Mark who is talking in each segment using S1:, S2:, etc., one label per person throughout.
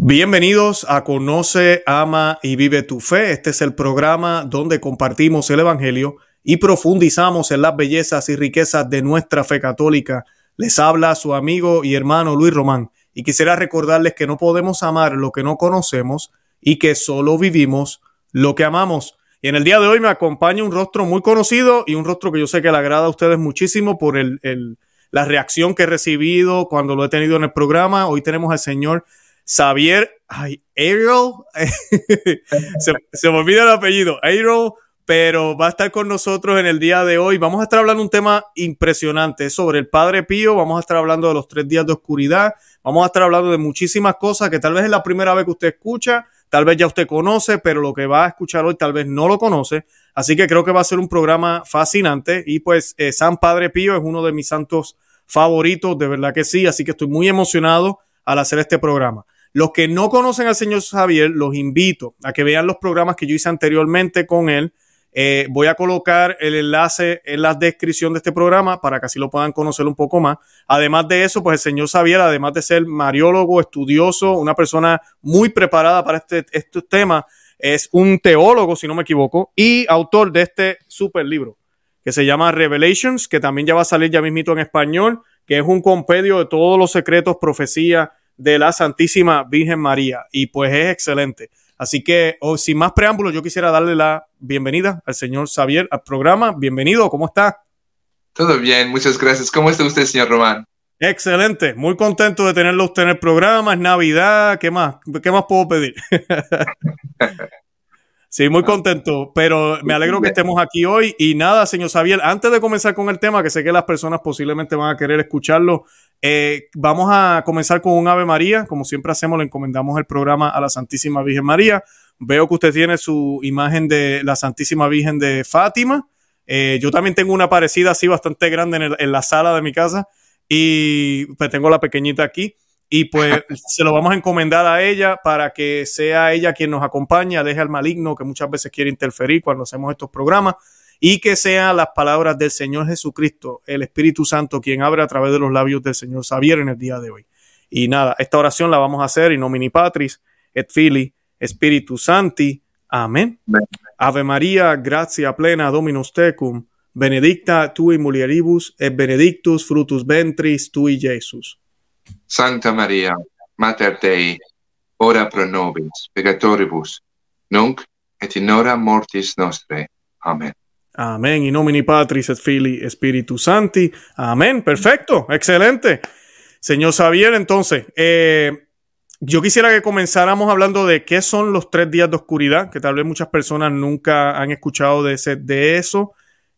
S1: Bienvenidos a Conoce, Ama y Vive tu Fe. Este es el programa donde compartimos el Evangelio y profundizamos en las bellezas y riquezas de nuestra fe católica. Les habla su amigo y hermano Luis Román y quisiera recordarles que no podemos amar lo que no conocemos y que solo vivimos lo que amamos. Y en el día de hoy me acompaña un rostro muy conocido y un rostro que yo sé que le agrada a ustedes muchísimo por el, la reacción que he recibido cuando lo he tenido en el programa. Hoy tenemos al señor Xavier, ay, Ariel, se, me olvida el apellido, Ariel, pero va a estar con nosotros en el día de hoy. Vamos a estar hablando un tema impresionante sobre el Padre Pío, vamos a estar hablando de los tres días de oscuridad, vamos a estar hablando de muchísimas cosas que tal vez es la primera vez que usted escucha, tal vez ya usted conoce, pero lo que va a escuchar hoy tal vez no lo conoce. Así que creo que va a ser un programa fascinante y pues eh, San Padre Pío es uno de mis santos favoritos, de verdad que sí, así que estoy muy emocionado al hacer este programa. Los que no conocen al señor Javier, los invito a que vean los programas que yo hice anteriormente con él. Eh, voy a colocar el enlace en la descripción de este programa para que así lo puedan conocer un poco más. Además de eso, pues el señor Xavier, además de ser mariólogo, estudioso, una persona muy preparada para este, este tema, es un teólogo, si no me equivoco, y autor de este super libro que se llama Revelations, que también ya va a salir ya mismito en español, que es un compendio de todos los secretos, profecías de la Santísima Virgen María y pues es excelente. Así que oh, sin más preámbulos, yo quisiera darle la bienvenida al señor Xavier al programa. Bienvenido, ¿cómo está?
S2: Todo bien, muchas gracias. ¿Cómo está usted, señor Román?
S1: Excelente, muy contento de tenerlo usted en el programa. Es Navidad, ¿qué más? ¿Qué más puedo pedir? Sí, muy contento, pero me alegro que estemos aquí hoy. Y nada, señor Xavier, antes de comenzar con el tema, que sé que las personas posiblemente van a querer escucharlo, eh, vamos a comenzar con un Ave María. Como siempre hacemos, le encomendamos el programa a la Santísima Virgen María. Veo que usted tiene su imagen de la Santísima Virgen de Fátima. Eh, yo también tengo una parecida así bastante grande en, en la sala de mi casa y pues tengo la pequeñita aquí y pues se lo vamos a encomendar a ella para que sea ella quien nos acompañe, deje al maligno que muchas veces quiere interferir cuando hacemos estos programas y que sean las palabras del Señor Jesucristo, el Espíritu Santo, quien abre a través de los labios del Señor Xavier en el día de hoy. Y nada, esta oración la vamos a hacer in nomini Patris et Fili Spiritus Santi. Amén. Ave María, gracia plena Dominus tecum, benedicta tui mulieribus et benedictus frutus ventris tui Jesus.
S2: Santa Maria, Mater Dei, ora pro nobis peccatoribus, nunc et in hora mortis nostre. Amén.
S1: Amén. In nomini Patris et Filii Spiritus Santi. Amén. Perfecto. Excelente. Señor Xavier, entonces, eh, yo quisiera que comenzáramos hablando de qué son los tres días de oscuridad, que tal vez muchas personas nunca han escuchado de, ese, de eso.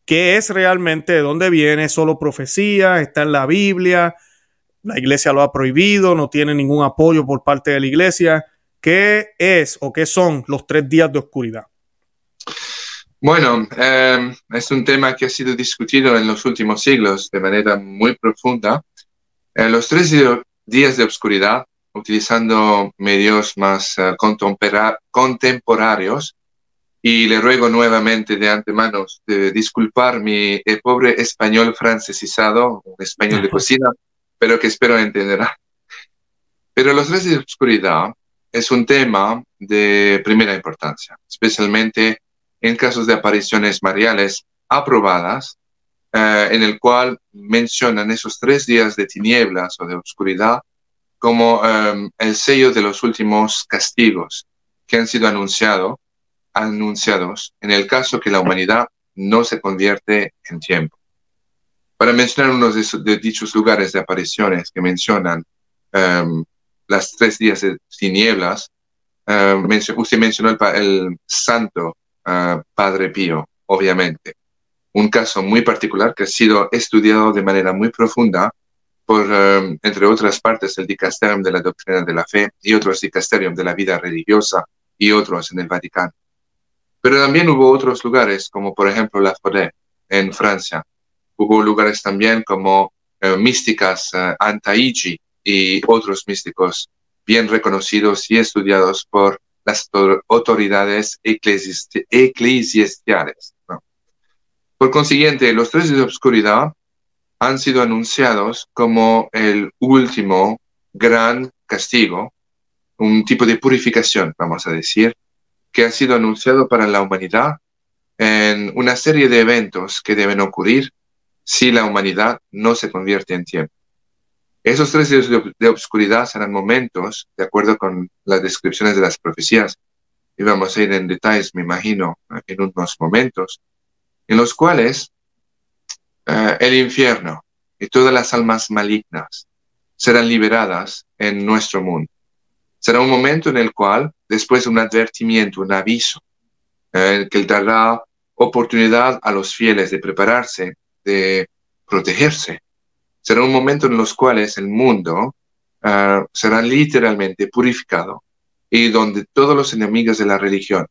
S1: ¿Qué es realmente? ¿De dónde viene? ¿Solo profecía? ¿Está en la Biblia? la iglesia lo ha prohibido, no tiene ningún apoyo por parte de la iglesia. ¿Qué es o qué son los tres días de oscuridad?
S2: Bueno, em, es un tema que ha sido discutido en los últimos siglos de manera muy profunda. Eh, los tres días de oscuridad, utilizando medios más uh, contemporáneos, y le ruego nuevamente de antemano de disculpar mi eh, pobre español francesizado, un español de cocina, pero que espero entenderá. Pero los tres de oscuridad es un tema de primera importancia, especialmente en casos de apariciones mariales aprobadas, eh, en el cual mencionan esos tres días de tinieblas o de oscuridad como em, el sello de los últimos castigos que han sido anunciado, anunciados en el caso que la humanidad no se convierte en tiempo. Para mencionar uno de, dichos lugares de apariciones que mencionan um, las tres días de tinieblas, um, usted mencionó el, santo Padre Pío, obviamente. Un caso muy particular que ha sido estudiado de manera muy profunda por, um, entre otras partes, el Dicasterium de la Doctrina de la Fe y otros Dicasterium de la Vida Religiosa y otros en el Vaticano. Pero también hubo otros lugares, como por ejemplo la Forêt en Francia, Hubo lugares también como eh, místicas uh, y otros místicos bien reconocidos y estudiados por las autoridades eclesiásticas. Por consiguiente, los tres de oscuridad han sido anunciados como el último gran castigo un tipo de purificación, vamos a decir, que ha sido anunciado para la humanidad en una serie de eventos que deben ocurrir si la humanidad no se convierte en tiempo. Esos tres días de, obscuridad serán momentos, de acuerdo con las descripciones de las profecías, y vamos a ir en detalles, me imagino, en unos momentos, en los cuales eh, el infierno y todas las almas malignas serán liberadas en nuestro mundo. Será un momento en el cual, después de un advertimiento, un aviso, eh, que dará oportunidad a los fieles de prepararse, de protegerse, será un momento en los cuales el mundo uh, será literalmente purificado y donde todos los enemigos de la religión,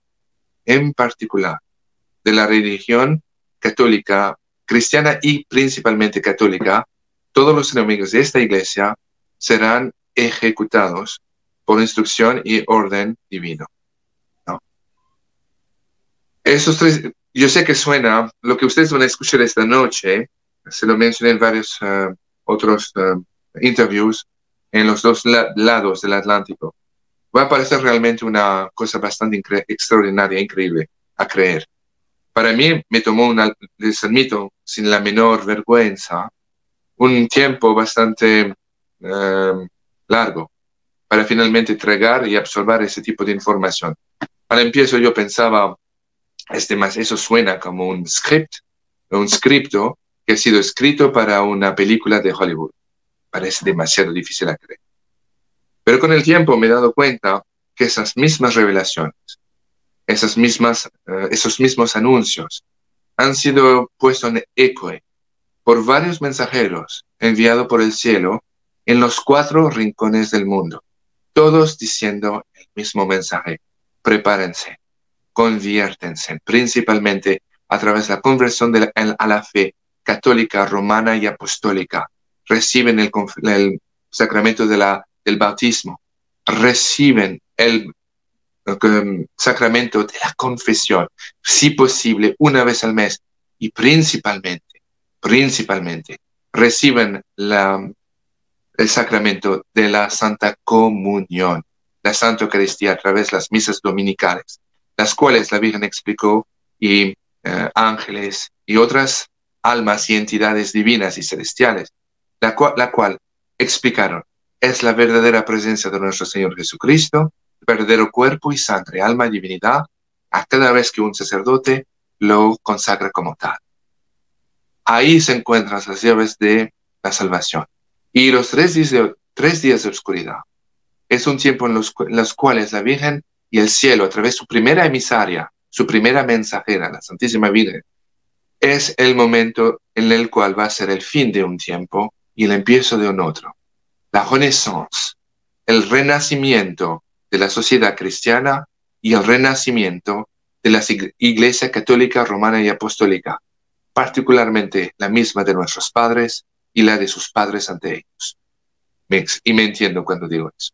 S2: en particular de la religión católica, cristiana y principalmente católica, todos los enemigos de esta iglesia serán ejecutados por instrucción y orden divino. Esos tres, yo sé que suena, lo que ustedes van a escuchar esta noche, se lo mencioné en varios uh, otros uh, interviews en los dos lados del Atlántico. Va a parecer realmente una cosa bastante extraordinaria, increíble a creer. Para mí me tomó, una, les admito, sin la menor vergüenza, un tiempo bastante uh, largo para finalmente tragar y absorber ese tipo de información. Al empiezo yo pensaba, este más, eso suena como un script, un scripto que ha sido escrito para una película de Hollywood. Parece demasiado difícil a creer. Pero con el tiempo me he dado cuenta que esas mismas revelaciones, esas mismas, uh, esos mismos anuncios han sido puestos en eco por varios mensajeros enviados por el cielo en los cuatro rincones del mundo, todos diciendo el mismo mensaje. Prepárense, conviértense, principalmente a través de la conversión de la, a la fe católica, romana y apostólica. Reciben el, el sacramento de la, del bautismo, reciben el um, sacramento de la confesión, si posible, una vez al mes, y principalmente, principalmente, reciben el sacramento de la Santa Comunión, la Santa Eucaristía a través de las misas dominicales, las cuales la Virgen explicó y eh, ángeles y otras almas y entidades divinas y celestiales, la cual, la cual explicaron es la verdadera presencia de nuestro Señor Jesucristo, verdadero cuerpo y sangre, alma y divinidad, a cada vez que un sacerdote lo consagra como tal. Ahí se encuentran las llaves de la salvación. Y los tres días de, tres días de oscuridad es un tiempo en los, en los cuales la Virgen y el cielo, a través de su primera emisaria, su primera mensajera, la Santísima Virgen, es el momento en el cual va a ser el fin de un tiempo y el empiezo de un otro. La renaissance, el renacimiento de la sociedad cristiana y el renacimiento de la Iglesia Católica Romana y Apostólica, particularmente la misma de nuestros padres y la de sus padres ante ellos. Y me entiendo cuando digo eso.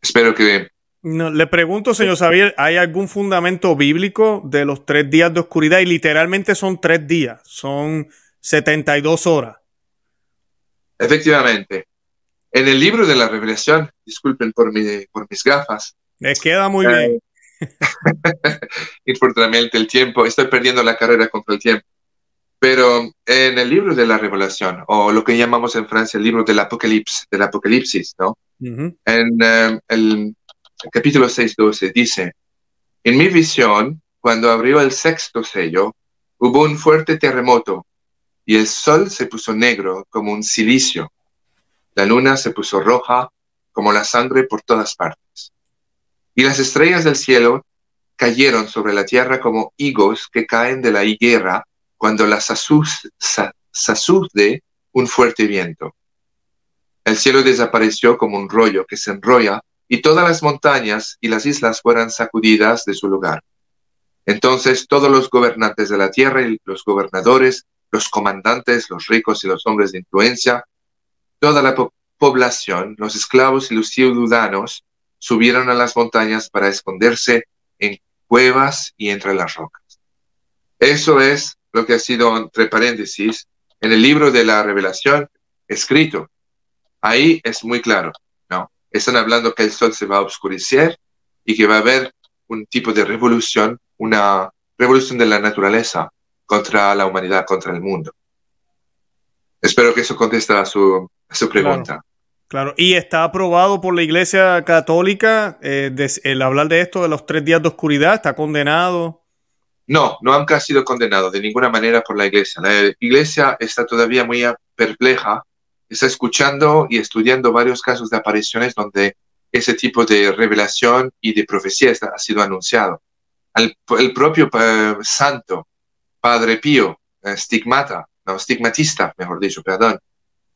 S2: Espero que...
S1: No, le pregunto, señor Xavier, ¿hay algún fundamento bíblico de los tres días de oscuridad? Y literalmente son tres días, son 72 horas.
S2: Efectivamente. En el libro de la revelación, disculpen por, mi, por mis gafas.
S1: Me queda muy bien.
S2: Infortunadamente el tiempo, estoy perdiendo la carrera contra el tiempo. Pero en el libro de la revelación, o lo que llamamos en Francia el libro del Apocalipsis, del Apocalipsis, ¿no? En um, el capítulo 6.12 dice, en mi visión, cuando abrió el sexto sello, hubo un fuerte terremoto y el sol se puso negro como un silicio. La luna se puso roja como la sangre por todas partes. Y las estrellas del cielo cayeron sobre la tierra como higos que caen de la higuera cuando las sacude un fuerte viento. El cielo desapareció como un rollo que se enrolla y todas las montañas y las islas fueron sacudidas de su lugar. Entonces todos los gobernantes de la tierra y los gobernadores, los comandantes, los ricos y los hombres de influencia, toda la población, los esclavos y los ciudadanos, subieron a las montañas para esconderse en cuevas y entre las rocas. Eso es lo que ha sido, entre paréntesis, en el libro de la revelación escrito. Ahí es muy claro. Están hablando que el sol se va a oscurecer y que va a haber un tipo de revolución, una revolución de la naturaleza contra la humanidad, contra el mundo. Espero que eso conteste a su, su pregunta.
S1: Claro. y está aprobado por la Iglesia Católica eh, el hablar de esto de los tres días de oscuridad, está condenado.
S2: No, no han sido condenados de ninguna manera por la Iglesia. La Iglesia está todavía muy perpleja, está escuchando y estudiando varios casos de apariciones donde ese tipo de revelación y de profecía ha sido anunciado. el propio eh, santo, Padre Pío, eh, estigmata, no, estigmatista, mejor dicho, perdón,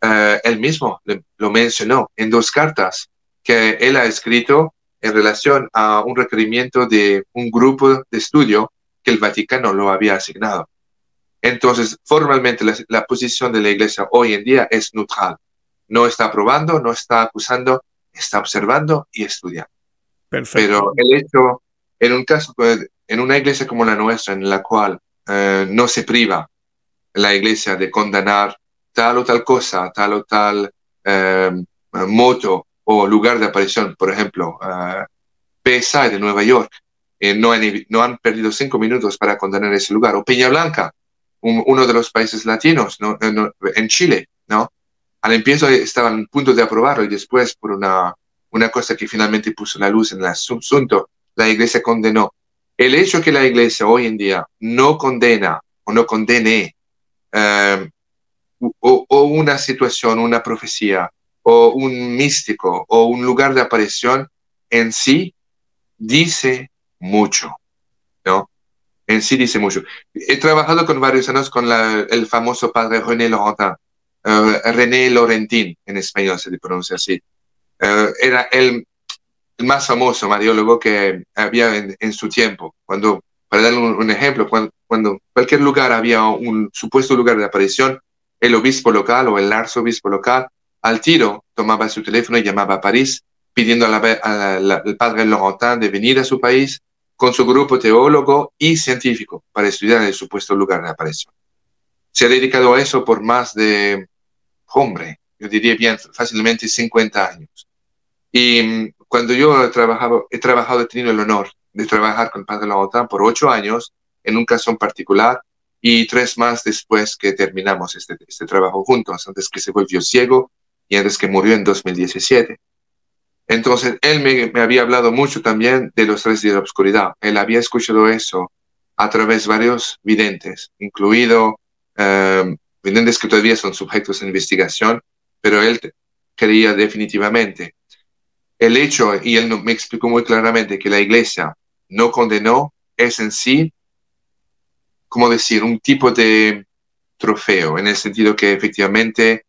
S2: eh, él mismo lo mencionó en dos cartas que él ha escrito en relación a un requerimiento de un grupo de estudio que el Vaticano lo había asignado. Entonces, formalmente la, posición de la Iglesia hoy en día es neutral. No está aprobando, no está acusando, está observando y estudiando. Pero el hecho, en un caso, en una iglesia como la nuestra, en la cual eh, no se priva la iglesia de condenar tal o tal cosa, tal o tal em, moto o lugar de aparición, por ejemplo, PSI de Nueva York, eh, no, han, no han perdido cinco minutos para condenar ese lugar, o Peña Blanca, uno de los países latinos, ¿no? en Chile, ¿no? Al empiezo estaban a punto de aprobarlo y después por una, una cosa que finalmente puso la luz en el asunto, la iglesia condenó. El hecho que la iglesia hoy en día no condena o no condene em, o, una situación, una profecía, o un místico, o un lugar de aparición, en sí dice mucho, ¿no? En sí dice mucho. He trabajado con varios años con el famoso padre René Laurentin, uh, René Laurentin, en español se le pronuncia así. Uh, era el, más famoso mariólogo que había en, su tiempo. Cuando, para darle un, ejemplo, cuando, cuando cualquier lugar había un supuesto lugar de aparición, el obispo local o el arzobispo local al tiro tomaba su teléfono y llamaba a París pidiendo al padre Laurentin de venir a su país con su grupo teólogo y científico para estudiar el supuesto lugar de aparición. Se ha dedicado a eso por más de, hombre, yo diría bien fácilmente 50 años. Y mm, cuando yo he trabajado, he trabajado, he tenido el honor de trabajar con el padre Laurentin por ocho años en un caso en particular y tres más después que terminamos este, este trabajo juntos, antes que se volvió ciego y antes que murió en 2017. Entonces, él me, había hablado mucho también de los tres días de la oscuridad. Él había escuchado eso a través de varios videntes, incluido eh, videntes que todavía son sujetos de investigación, pero él creía definitivamente. El hecho, y él me explicó muy claramente, que la iglesia no condenó, es en sí como decir, un tipo de trofeo, en el sentido que efectivamente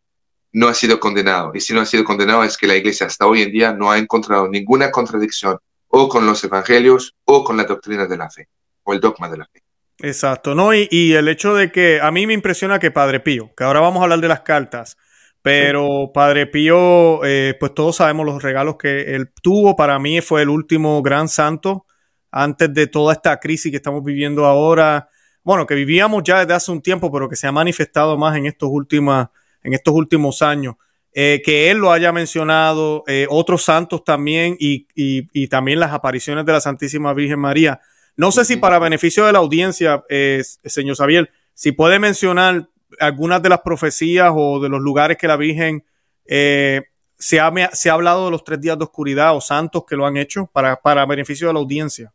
S2: no ha sido condenado. Y si no ha sido condenado es que la iglesia hasta hoy en día no ha encontrado ninguna contradicción o con los evangelios o con la doctrina de la fe o el dogma de la fe.
S1: Exacto, ¿no? Y, el hecho de que a mí me impresiona que Padre Pío, que ahora vamos a hablar de las cartas, pero Padre Pío, eh, pues todos sabemos los regalos que él tuvo. Para mí fue el último gran santo antes de toda esta crisis que estamos viviendo ahora bueno, que vivíamos ya desde hace un tiempo, pero que se ha manifestado más en estos, últimos, en estos últimos años. Eh, que él lo haya mencionado, eh, otros santos también y, y, también las apariciones de la Santísima Virgen María. No sé si para beneficio de la audiencia, eh, señor Xavier, si puede mencionar algunas de las profecías o de los lugares que la Virgen se ha, se, ha, hablado de los tres días de oscuridad o santos que lo han hecho para, para beneficio de la audiencia.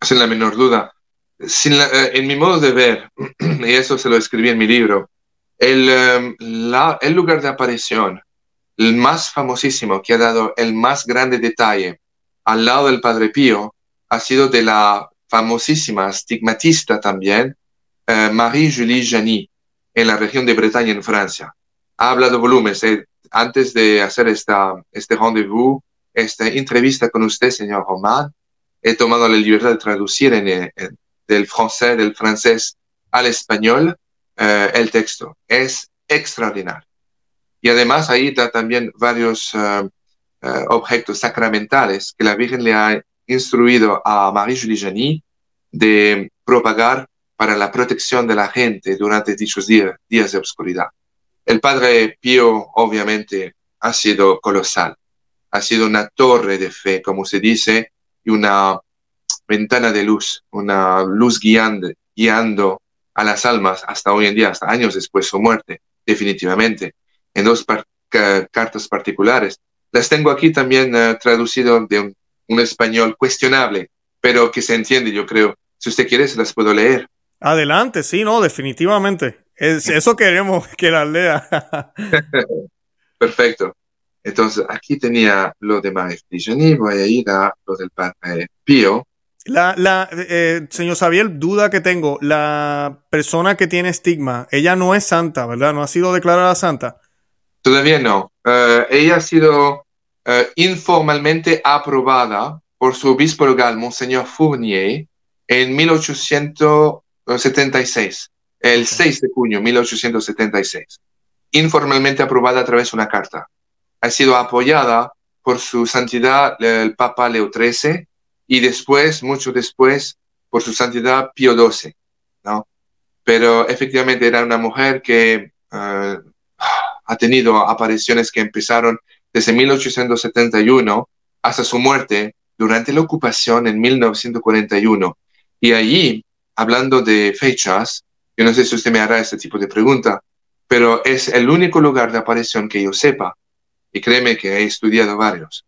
S2: Sin la menor duda. Eh, en mi modo de ver, y eso se lo escribí en mi libro, el, em, el lugar de aparición, el más famosísimo que ha dado el más grande detalle al lado del Padre Pío, ha sido de la famosísima estigmatista también, eh, Marie-Julie Jany, en la región de Bretaña, en Francia. Ha hablado volúmenes. Eh, antes de hacer esta, este rendezvous, esta entrevista con usted, señor Román, he tomado la libertad de traducir en, en, del francés, del francés al español, eh, el texto. Es extraordinario. Y además ahí da también varios eh, eh, objetos sacramentales que la Virgen le ha instruido a Marie-Julie Jany de propagar para la protección de la gente durante dichos días, días de oscuridad. El padre Pío obviamente ha sido colosal. ha sido una torre de fe, como se dice, y una ventana de luz, una luz guiando, guiando a las almas hasta hoy en día, hasta años después de su muerte, definitivamente, en dos cartas particulares. Las tengo aquí también uh, traducido de un, un, español cuestionable, pero que se entiende, yo creo. Si usted quiere, se las puedo leer.
S1: Adelante, sí, no, definitivamente. Es, eso queremos que las lea.
S2: Perfecto. Entonces, aquí tenía lo de Maestri voy a ir a lo del Padre Pío.
S1: La, la eh, señor Xavier, duda que tengo, la persona que tiene estigma, ella no es santa, ¿verdad? ¿No ha sido declarada santa?
S2: Todavía no. Uh, ella ha sido uh, informalmente aprobada por su obispo local, Monseñor Fournier, en 1876, el 6 de junio de 1876. Informalmente aprobada a través de una carta. Ha sido apoyada por su santidad el Papa Leo XIII y después, mucho después, por su santidad Pío XII, ¿no? Pero efectivamente era una mujer que uh, ha tenido apariciones que empezaron desde 1871 hasta su muerte durante la ocupación en 1941. Y allí, hablando de fechas, yo no sé si usted me hará este tipo de pregunta, pero es el único lugar de aparición que yo sepa, y créeme que he estudiado varios,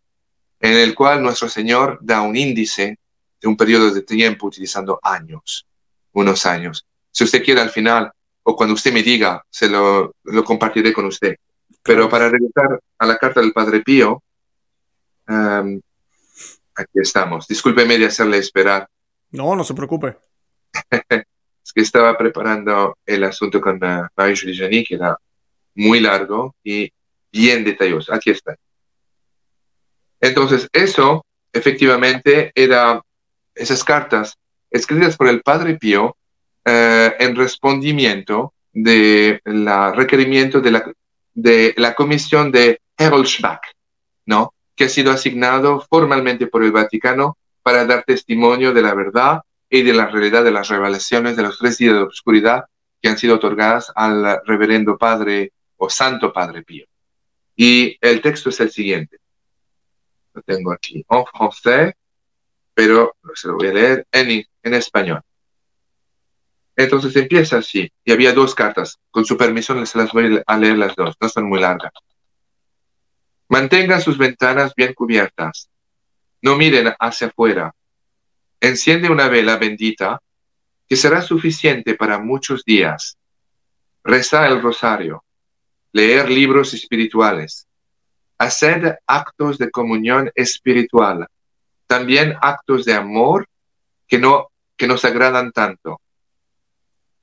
S2: en el cual nuestro Señor da un índice de un periodo de tiempo utilizando años, unos años. Si usted quiere al final, o cuando usted me diga, se lo, lo compartiré con usted. Pero para regresar a la carta del Padre Pío, um, aquí estamos. Discúlpeme de hacerle esperar.
S1: No, no se preocupe.
S2: es que estaba preparando el asunto con uh, Marie que era muy largo y bien detalloso. Aquí está. Entonces, eso efectivamente era esas cartas escritas por el Padre Pío uh, en respondimiento de la requerimiento de la, de la comisión de Heroldsbach, ¿no? que ha sido asignado formalmente por el Vaticano para dar testimonio de la verdad y de la realidad de las revelaciones de los tres días de oscuridad que han sido otorgadas al reverendo Padre o Santo Padre Pío. Y el texto es el siguiente. Lo tengo aquí en francés, pero se lo voy a leer en, en español. Entonces empieza así, y había dos cartas. Con su permiso les las voy a leer las dos, no son muy largas. Mantengan sus ventanas bien cubiertas. No miren hacia afuera. Enciende una vela bendita que será suficiente para muchos días. Reza el rosario. Leer libros espirituales. Hacer actos de comunión espiritual. También actos de amor que, no, que nos agradan tanto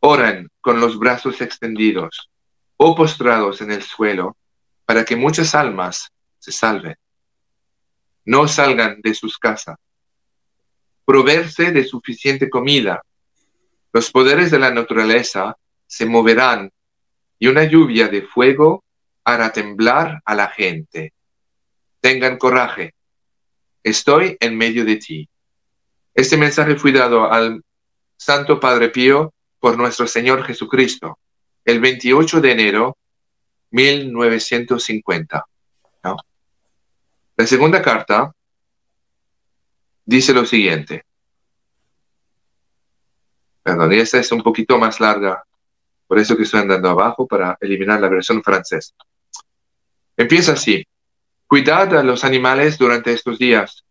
S2: Oran con los brazos extendidos o postrados en el suelo para que muchas almas se salven. No salgan de sus casas. Proverse de suficiente comida. Los poderes de la naturaleza se moverán y una lluvia de fuego hará temblar a la gente. Tengan coraje. Estoy en medio de ti. Este mensaje fue dado al Santo Padre Pío por nuestro Señor Jesucristo el 28 de enero 1950. La segunda carta dice lo siguiente. Perdón, esta es un poquito más larga, por eso que estoy andando abajo para eliminar la versión francesa. Empieza así. Cuidad a los animales durante estos días.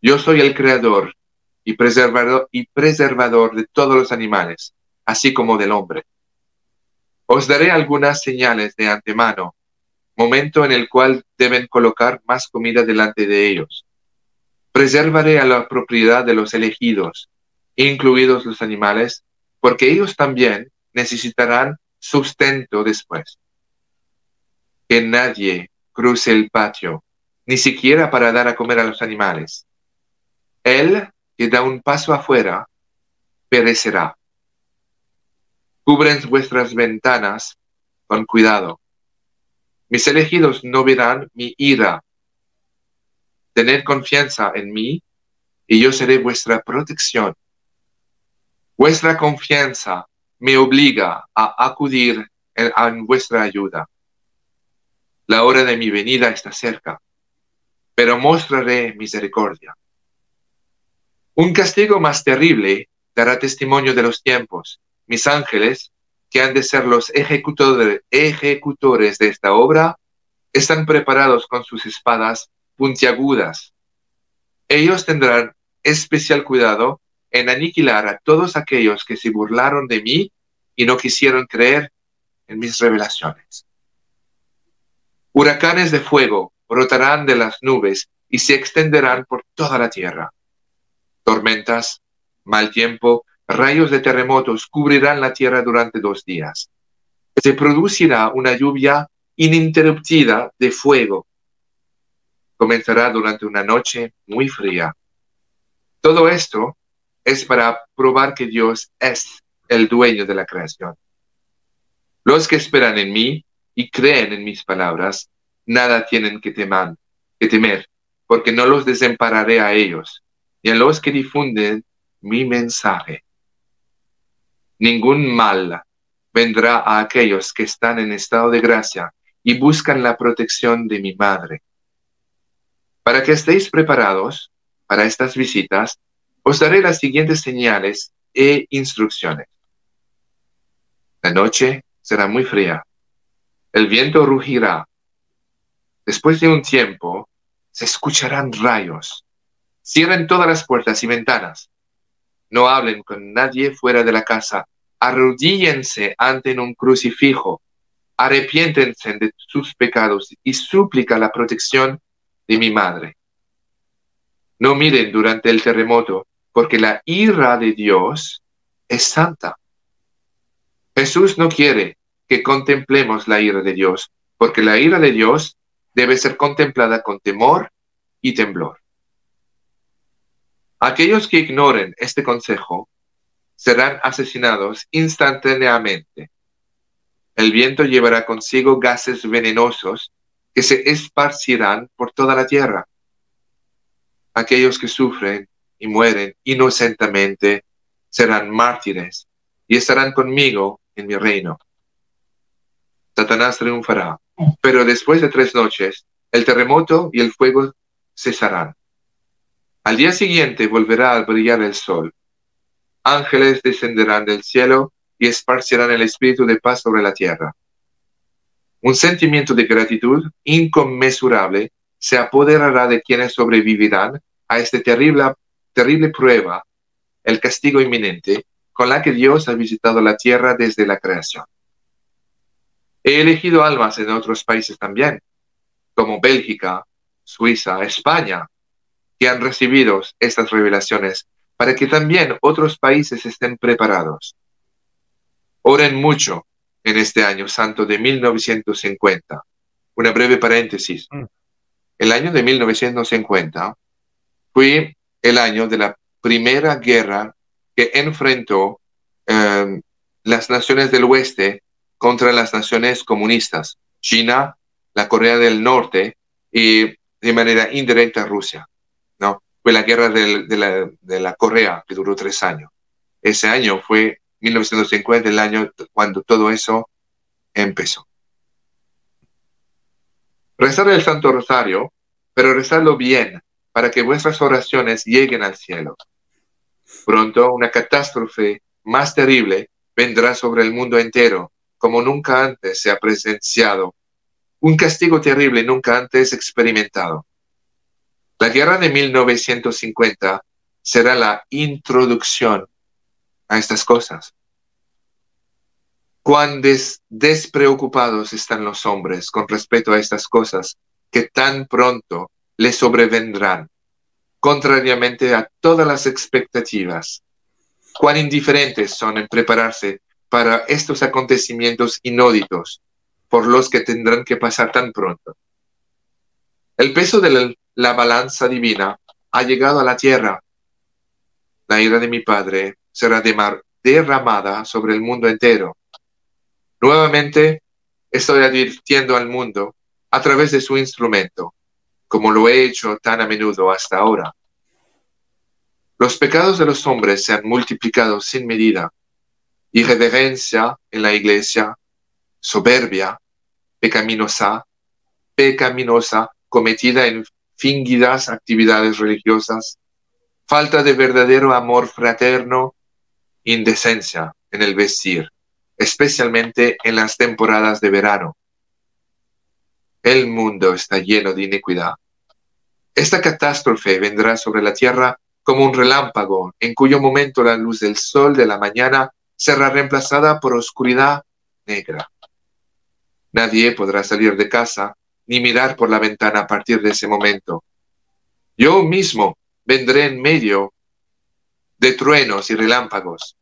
S2: Yo soy el creador y preservador, y preservador de todos los animales así como del hombre. Os daré algunas señales de antemano, momento en el cual deben colocar más comida delante de ellos. Preservaré a la propiedad de los elegidos, incluidos los animales, porque ellos también necesitarán sustento después. Que nadie cruce el patio, ni siquiera para dar a comer a los animales. Él que da un paso afuera, perecerá. Cubren vuestras ventanas con cuidado. Mis elegidos no verán mi ira. Tened confianza en mí y yo seré vuestra protección. Vuestra confianza me obliga a acudir en, vuestra ayuda. La hora de mi venida está cerca. pero mostraré misericordia. Un castigo más terrible dará testimonio de los tiempos. Mis ángeles, que han de ser los ejecutores, ejecutores de esta obra, están preparados con sus espadas puntiagudas. Ellos tendrán especial cuidado en aniquilar a todos aquellos que se burlaron de mí y no quisieron creer en mis revelaciones. Huracanes de fuego brotarán de las nubes y se extenderán por toda la tierra. Tormentas, mal tiempo, rayos de terremotos cubrirán la tierra durante dos días. Se producirá una lluvia ininterrumpida de fuego. Comenzará durante una noche muy fría. Todo esto es para probar que Dios es el dueño de la creación. Los que esperan en mí y creen en mis palabras, nada tienen que, que temer, porque no los desampararé a ellos, y a los que difunden mi mensaje. Ningún mal vendrá a aquellos que están en estado de gracia y buscan la protección de mi madre. Para que estéis preparados para estas visitas, os daré las siguientes señales e instrucciones. La noche será muy fría. El viento rugirá. Después de un tiempo, se escucharán rayos. Cierren todas las puertas y ventanas. No hablen con nadie fuera de la casa. Arrodíllense ante un crucifijo arrepiéntense de sus pecados y suplica la protección de mi madre. No miren durante el terremoto, porque la ira de Dios es santa. Jesús no quiere que contemplemos la ira de Dios, porque la ira de Dios debe ser contemplada con temor y temblor. Aquellos que ignoren este consejo serán asesinados instantáneamente el viento llevará consigo gases venenosos que se esparcirán por toda la tierra. Aquellos que sufren y mueren inocentemente serán mártires y estarán conmigo en mi reino. Satanás triunfará, pero después de tres noches, el terremoto y el fuego cesarán. Al día siguiente volverá a brillar el sol. Ángeles descenderán del cielo y esparcirán el espíritu de paz sobre la tierra. Un sentimiento de gratitud inconmensurable se apoderará de quienes sobrevivirán a esta terrible, terrible prueba, el castigo inminente, con la que Dios ha visitado la tierra desde la creación. He elegido almas en otros países también, como Bélgica, Suiza, España, que han recibido estas revelaciones para que también otros países estén preparados. Oren mucho en este año santo de 1950. Una breve paréntesis. Mm. El año de 1950 fue el año de la primera guerra que enfrentó em, las naciones del oeste contra las naciones comunistas, China, la Corea del Norte y de manera indirecta Rusia. ¿no? Fue la guerra de, la, de la Corea que duró tres años. Ese año fue 1950, el año cuando todo eso empezó. Rezar el Santo Rosario, pero rezarlo bien para que vuestras oraciones lleguen al cielo. Pronto una catástrofe más terrible vendrá sobre el mundo entero, como nunca antes se ha presenciado. Un castigo terrible nunca antes experimentado. La guerra de 1950 será la introducción a estas cosas. Cuán despreocupados están los hombres con respecto a estas cosas que tan pronto les sobrevendrán, contrariamente a todas las expectativas. Cuán indiferentes son en prepararse para estos acontecimientos inóditos por los que tendrán que pasar tan pronto. El peso de la balanza divina ha llegado a la tierra. La ira de mi Padre será derramada sobre el mundo entero. Nuevamente estoy advirtiendo al mundo a través de su instrumento, como lo he hecho tan a menudo hasta ahora. Los pecados de los hombres se han multiplicado sin medida. Irreverencia en la iglesia, soberbia, pecaminosa, pecaminosa cometida en fingidas actividades religiosas, falta de verdadero amor fraterno, indecencia en el vestir, especialmente en las temporadas de verano. El mundo está lleno de iniquidad. Esta catástrofe vendrá sobre la tierra como un relámpago, en cuyo momento la luz del sol de la mañana será reemplazada por oscuridad negra. Nadie podrá salir de casa ni mirar por la ventana a partir de ese momento. Yo mismo vendré en medio de truenos y relámpagos.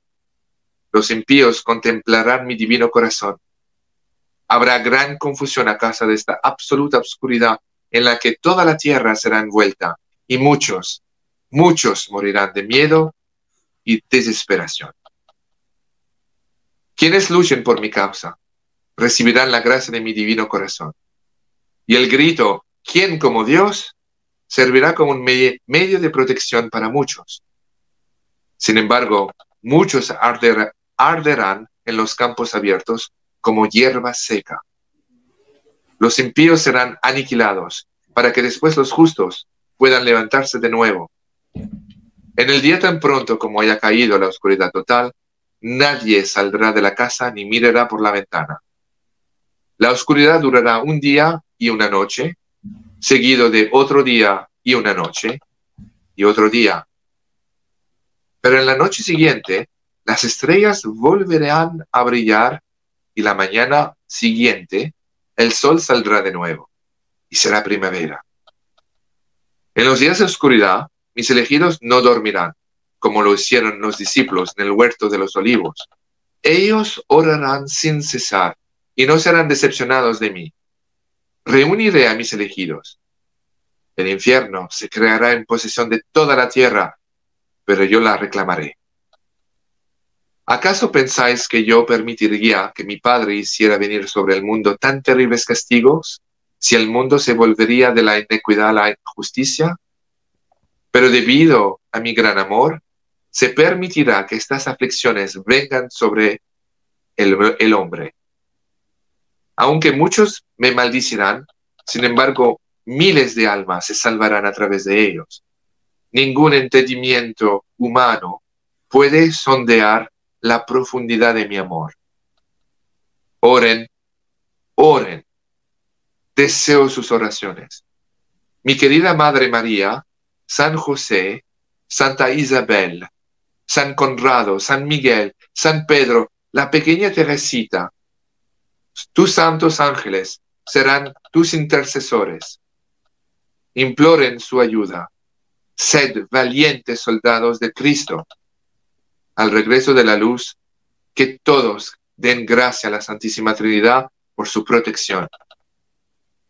S2: Los impíos contemplarán mi divino corazón. Habrá gran confusión a causa de esta absoluta oscuridad en la que toda la tierra será envuelta y muchos, muchos morirán de miedo y desesperación. Quienes luchen por mi causa recibirán la gracia de mi divino corazón. Y el grito, ¿quién como Dios? servirá como un medio de protección para muchos. Sin embargo, muchos arderán en los campos abiertos como hierba seca. Los impíos serán aniquilados para que después los justos puedan levantarse de nuevo. En el día tan pronto como haya caído la oscuridad total, nadie saldrá de la casa ni mirará por la ventana. La oscuridad durará un día y una noche, seguido de otro día y una noche y otro día. Pero en la noche siguiente, las estrellas volverán a brillar y la mañana siguiente, el sol saldrá de nuevo y será primavera. En los días de oscuridad, mis elegidos no dormirán, como lo hicieron los discípulos en el huerto de los olivos. Ellos orarán sin cesar y no serán decepcionados de mí. Reuniré a mis elegidos. El infierno se creará en posesión de toda la tierra, pero yo la reclamaré. ¿Acaso pensáis que yo permitiría que mi Padre hiciera venir sobre el mundo tan terribles castigos si el mundo se volvería de la inequidad a la injusticia? Pero debido a mi gran amor, se permitirá que estas aflicciones vengan sobre el, hombre aunque muchos me maldicirán, sin embargo, miles de almas se salvarán a través de ellos. Ningún entendimiento humano puede sondear la profundidad de mi amor. Oren, oren. Deseo sus oraciones. Mi querida Madre María, San José, Santa Isabel, San Conrado, San Miguel, San Pedro, la pequeña Teresita, tus santos ángeles serán tus intercesores. Imploren su ayuda. Sed valientes soldados de Cristo. Al regreso de la luz, que todos den gracia a la Santísima Trinidad por su protección.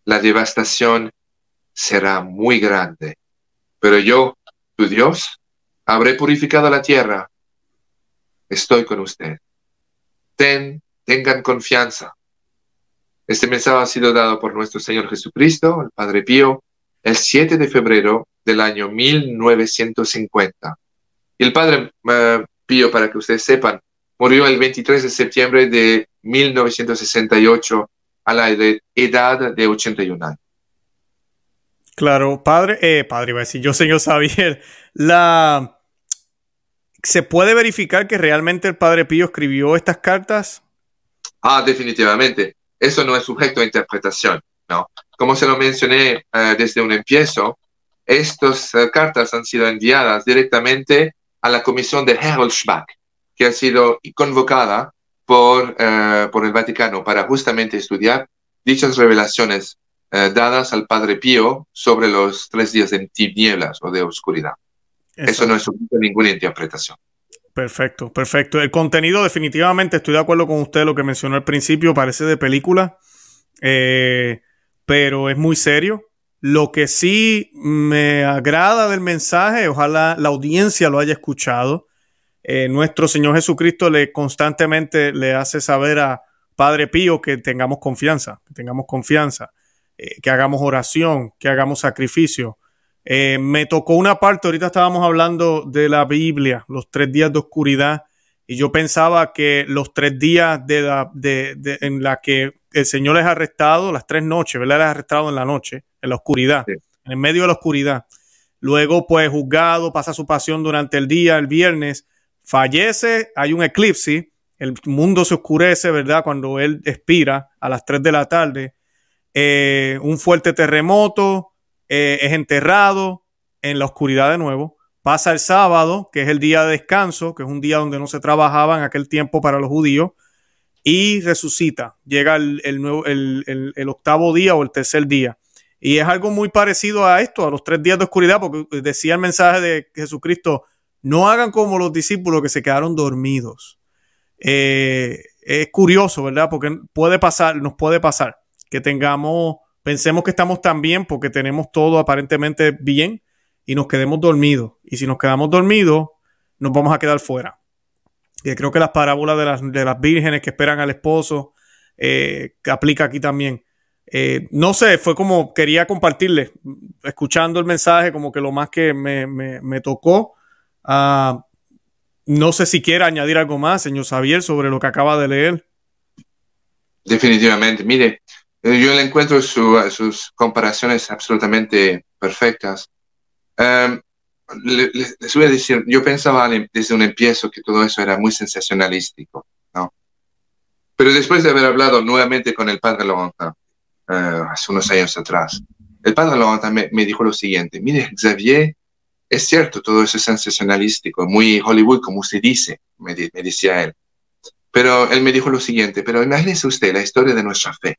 S2: La devastación será muy grande, pero yo, tu Dios, habré purificado la tierra. Estoy con usted. Ten, tengan confianza este mensaje ha sido dado por nuestro Señor Jesucristo, el Padre Pío, el 7 de febrero del año 1950. Y el Padre eh, Pío, para que ustedes sepan, murió el 23 de septiembre de 1968 a la edad de 81 años.
S1: Claro, padre, eh, padre, iba a decir yo, señor Xavier, la... ¿Se puede verificar que realmente el Padre Pío escribió estas cartas?
S2: Ah, definitivamente eso no es sujeto a interpretación, ¿no? Como se lo mencioné eh, desde un empiezo, estas eh, cartas han sido enviadas directamente a la comisión de Harold Schback, que ha sido convocada por, eh, por el Vaticano para justamente estudiar dichas revelaciones dadas al Padre Pío sobre los tres días de tinieblas o de oscuridad. Eso no es ninguna interpretación.
S1: Perfecto, perfecto. El contenido definitivamente estoy de acuerdo con usted, lo que mencionó al principio, parece de película, eh, pero es muy serio. Lo que sí me agrada del mensaje, ojalá la audiencia lo haya escuchado. Eh, nuestro Señor Jesucristo le constantemente le hace saber a Padre Pío que tengamos confianza, que tengamos confianza, eh, que hagamos oración, que hagamos sacrificio. Eh, me tocó una parte, ahorita estábamos hablando de la Biblia, los tres días de oscuridad, y yo pensaba que los tres días de la, de, en la que el Señor es arrestado, las tres noches, ¿verdad? Es arrestado en la noche, en la oscuridad. en medio de la oscuridad. Luego, pues, juzgado, pasa su pasión durante el día, el viernes, fallece, hay un eclipse, el mundo se oscurece, ¿verdad? Cuando él expira a las 3 de la tarde, eh, un fuerte terremoto, eh, es enterrado en la oscuridad de nuevo. Pasa el sábado, que es el día de descanso, que es un día donde no se trabajaba en aquel tiempo para los judíos, y resucita. Llega el, nuevo, el, octavo día o el tercer día. Y es algo muy parecido a esto, a los tres días de oscuridad, porque decía el mensaje de Jesucristo, no hagan como los discípulos que se quedaron dormidos. Eh, es curioso, ¿verdad? Porque puede pasar, nos puede pasar que tengamos, pensemos que estamos tan bien porque tenemos todo aparentemente bien, y nos quedemos dormidos. Y si nos quedamos dormidos, nos vamos a quedar fuera. Y creo que las parábolas de las, de las vírgenes que esperan al esposo eh, aplica aquí también. Eh, no sé, fue como quería compartirles, escuchando el mensaje, como que lo más que me, me, tocó. Uh, no sé si quiere añadir algo más, señor Xavier, sobre lo que acaba de leer.
S2: Definitivamente, mire, yo le encuentro sus comparaciones absolutamente perfectas. Em, les voy a decir, yo pensaba desde un empiezo que todo eso era muy sensacionalístico, ¿no? Pero después de haber hablado nuevamente con el padre Lonta, eh, hace unos años atrás, el padre Lonta me, me, dijo lo siguiente, mire, Xavier, es cierto, todo eso es sensacionalístico, muy Hollywood, como usted dice, me, me decía él. Pero él me dijo lo siguiente, pero imagínese usted la historia de nuestra fe,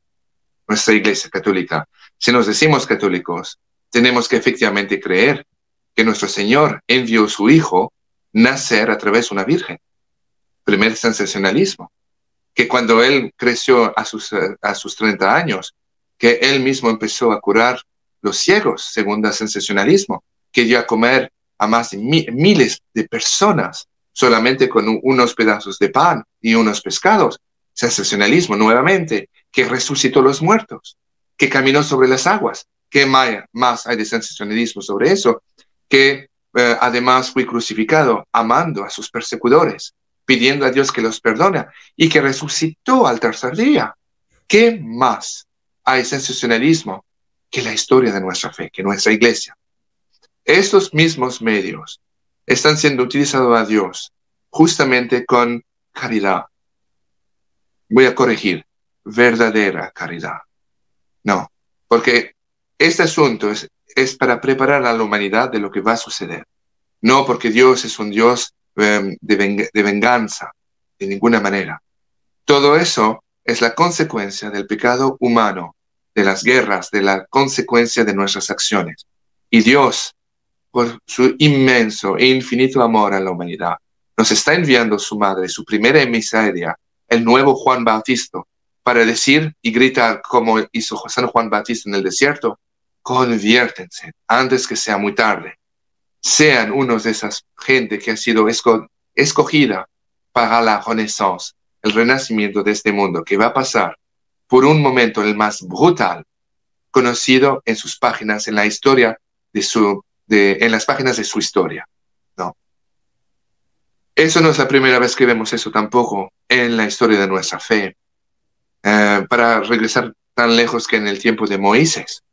S2: nuestra iglesia católica. Si nos decimos católicos, tenemos que efectivamente creer que nuestro Señor envió su Hijo nacer a través de una virgen. Primer sensacionalismo. Que cuando Él creció a sus, a sus 30 años, que Él mismo empezó a curar los ciegos, segundo sensacionalismo, que dio a comer a más de miles de personas solamente con unos pedazos de pan y unos pescados. Sensacionalismo nuevamente, que resucitó los muertos, que caminó sobre las aguas, ¿Qué más hay de sensacionalismo sobre eso? Que eh, además fue crucificado amando a sus persecutores, pidiendo a Dios que los perdone y que resucitó al tercer día. ¿Qué más hay sensacionalismo que la historia de nuestra fe, que nuestra iglesia? Estos mismos medios están siendo utilizados a Dios justamente con caridad. Voy a corregir, verdadera caridad. No, porque este asunto es, es para preparar a la humanidad de lo que va a suceder. No porque Dios es un Dios em, de, de venganza, de ninguna manera. Todo eso es la consecuencia del pecado humano, de las guerras, de la consecuencia de nuestras acciones. Y Dios, por su inmenso e infinito amor a la humanidad, nos está enviando su madre, su primera emisaria, el nuevo Juan Bautista, para decir y gritar como hizo San Juan Bautista en el desierto, conviértense antes que sea muy tarde. Sean unos de esas gente que ha sido escogida para la renaissance, el renacimiento de este mundo, que va a pasar por un momento el más brutal conocido en sus páginas, en la historia de su, de, en las páginas de su historia. No. Eso no es la primera vez que vemos eso tampoco en la historia de nuestra fe. Eh, para regresar tan lejos que en el tiempo de Moisés,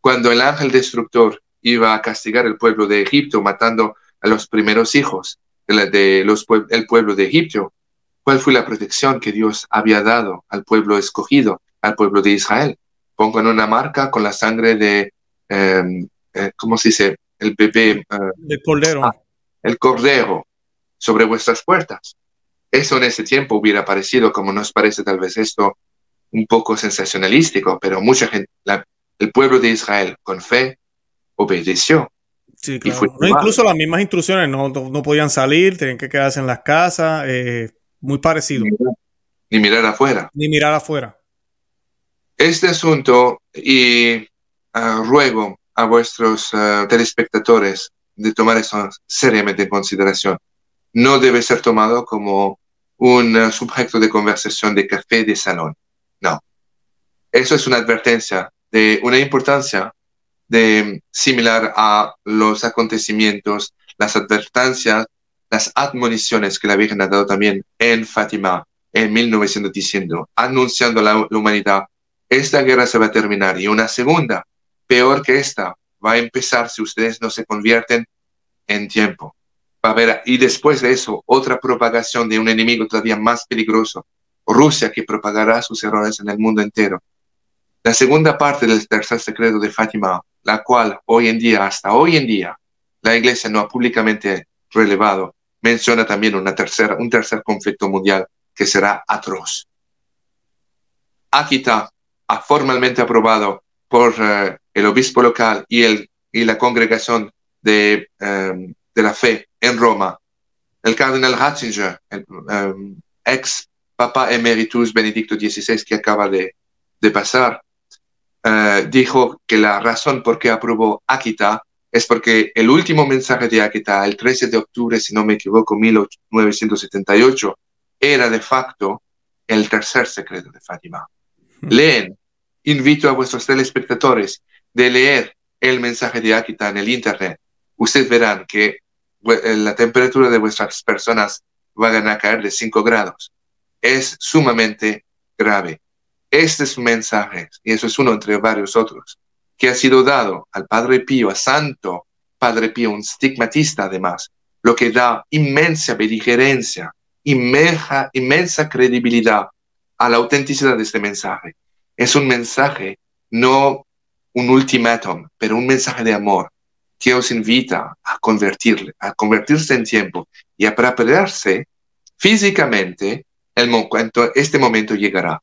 S2: cuando el ángel destructor iba a castigar el pueblo de Egipto matando a los primeros hijos de, los, el pueblo de Egipto, ¿cuál fue la protección que Dios había dado al pueblo escogido, al pueblo de Israel? Pongan una marca con la sangre de, em, eh, ¿cómo se dice? El bebé.
S1: Eh, el cordero. Ah,
S2: el cordero sobre vuestras puertas. Eso en ese tiempo hubiera parecido, como nos parece tal vez esto, un poco sensacionalístico, pero mucha gente, la, el pueblo de Israel con fe obedeció.
S1: Sí, claro. incluso las mismas instrucciones no, no, podían salir, tenían que quedarse en las casas, eh, muy parecido.
S2: Ni mirar, afuera.
S1: Ni mirar afuera.
S2: Este asunto, y ah, ruego a vuestros ah, telespectadores de tomar eso seriamente en consideración, no debe ser tomado como un uh, sujeto de conversación de café de salón. No. Eso es una advertencia de una importancia de, similar a los acontecimientos, las advertencias, las admoniciones que la Virgen ha dado también en Fátima en 1900 diciendo, anunciando a la, humanidad, esta guerra se va a terminar y una segunda, peor que esta, va a empezar si ustedes no se convierten en tiempo. Va a haber, y después de eso, otra propagación de un enemigo todavía más peligroso, Rusia, que propagará sus errores en el mundo entero. La segunda parte del tercer secreto de Fátima, la cual hoy en día, hasta hoy en día, la Iglesia no ha públicamente relevado, menciona también una tercera, un tercer conflicto mundial que será atroz. Akita ha formalmente aprobado por eh, el obispo local y, el, y la congregación de, em, de la fe en Roma. El cardenal Ratzinger, el em, ex papa emeritus Benedicto XVI que acaba de, de pasar, eh, dijo que la razón por qué aprobó Akita es porque el último mensaje de Akita, el 13 de octubre, si no me equivoco, 1978, era de facto el tercer secreto de Fátima. Hmm. Leen, invito a vuestros telespectadores de leer el mensaje de Akita en el Internet. Ustedes verán que eh, la temperatura de vuestras personas va a caer de 5 grados. Es sumamente grave. Este es un mensaje, y eso es uno entre varios otros, que ha sido dado al Padre Pío, a Santo Padre Pío, un estigmatista además, lo que da inmensa beligerencia, inmensa, inmensa credibilidad a la autenticidad de este mensaje. Es un mensaje, no un ultimátum, pero un mensaje de amor que os invita a convertirle, a convertirse en tiempo y a prepararse físicamente el momento, este momento llegará.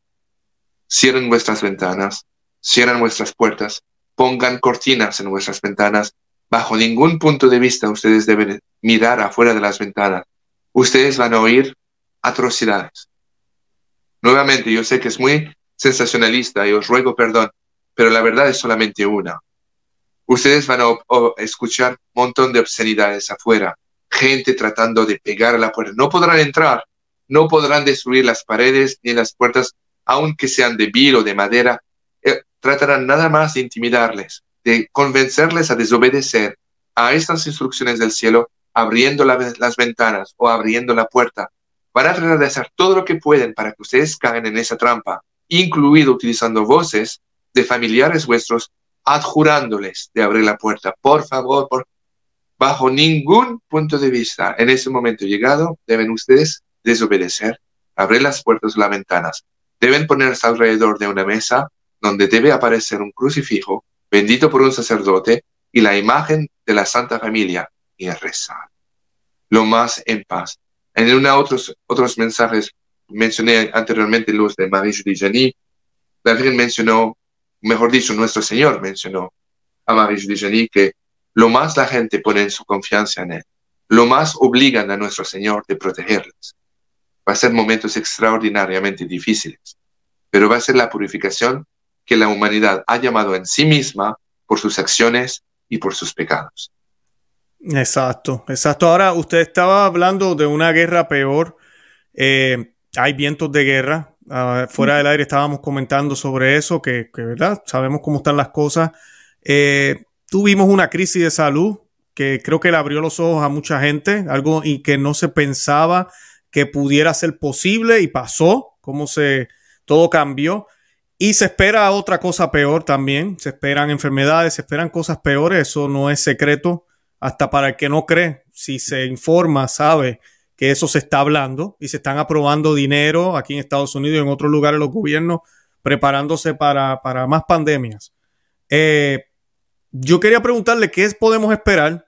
S2: Cierren vuestras ventanas, cierren vuestras puertas, pongan cortinas en vuestras ventanas. Bajo ningún punto de vista ustedes deben mirar afuera de las ventanas. Ustedes van a oír atrocidades. Nuevamente, yo sé que es muy sensacionalista y os ruego perdón, pero la verdad es solamente una. Ustedes van a escuchar un montón de obscenidades afuera, gente tratando de pegar a la puerta. No podrán entrar, no podrán destruir las paredes ni las puertas, aunque sean de vidrio o de madera, tratarán nada más de intimidarles, de convencerles a desobedecer a estas instrucciones del cielo, abriendo las ventanas o abriendo la puerta. Van a tratar de hacer todo lo que pueden para que ustedes caigan en esa trampa, incluido utilizando voces de familiares vuestros, adjurándoles de abrir la puerta. Por favor, por, bajo ningún punto de vista, en ese momento llegado, deben ustedes desobedecer, abrir las puertas o las ventanas. Deben ponerse alrededor de una mesa donde debe aparecer un crucifijo bendito por un sacerdote y la imagen de la Santa Familia y rezar. Lo más en paz. En una otros, otros mensajes mencioné anteriormente los de Marie Julie Jany. La mencionó, mejor dicho, nuestro Señor mencionó a Marie Julie que lo más la gente pone en su confianza en Él, lo más obligan a nuestro Señor de protegerles. Va a ser momentos extraordinariamente difíciles, pero va a ser la purificación que la humanidad ha llamado en sí misma por sus acciones y por sus pecados.
S1: Exacto, exacto. Ahora usted estaba hablando de una guerra peor. Eh, hay vientos de guerra. Ah, fuera del aire estábamos comentando sobre eso, que, verdad, sabemos cómo están las cosas. Eh, tuvimos una crisis de salud que creo que le abrió los ojos a mucha gente, algo y que no se pensaba que pudiera ser posible y pasó, cómo se todo cambió. Y se espera otra cosa peor también. Se esperan enfermedades, se esperan cosas peores. Eso no es secreto. Hasta para el que no cree, si se informa, sabe que eso se está hablando y se están aprobando dinero aquí en Estados Unidos y en otros lugares los gobiernos preparándose para, más pandemias. Eh, yo quería preguntarle qué podemos esperar.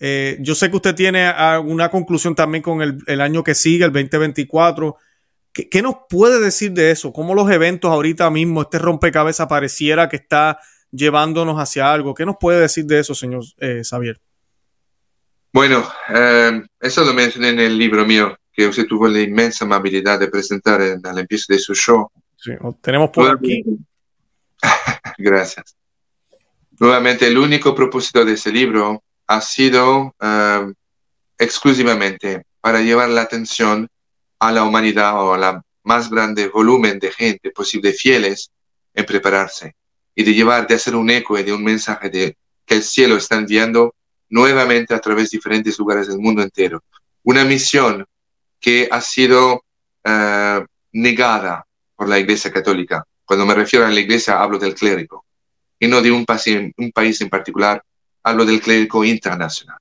S1: Eh, yo sé que usted tiene una conclusión también con el, el año que sigue, el 2024 ¿Qué, nos puede decir de eso? ¿Cómo los eventos ahorita mismo, este rompecabezas pareciera que está llevándonos hacia algo? ¿Qué nos puede decir de eso, señor eh, Xavier?
S2: Bueno, eh, eso lo mencioné en el libro mío, que usted tuvo la inmensa amabilidad de presentar en, al empiezo de su show.
S1: Sí, tenemos por aquí.
S2: Gracias. Nuevamente, el único propósito de ese libro ha sido eh, exclusivamente para llevar la atención a la humanidad o a la más grande volumen de gente posible fieles en prepararse y de llevar, de hacer un eco de un mensaje de que el cielo está enviando nuevamente a través de diferentes lugares del mundo entero. Una misión que ha sido eh, negada por la Iglesia Católica. Cuando me refiero a la Iglesia hablo del clérigo y no de un, un país en particular hablo del clérigo internacional.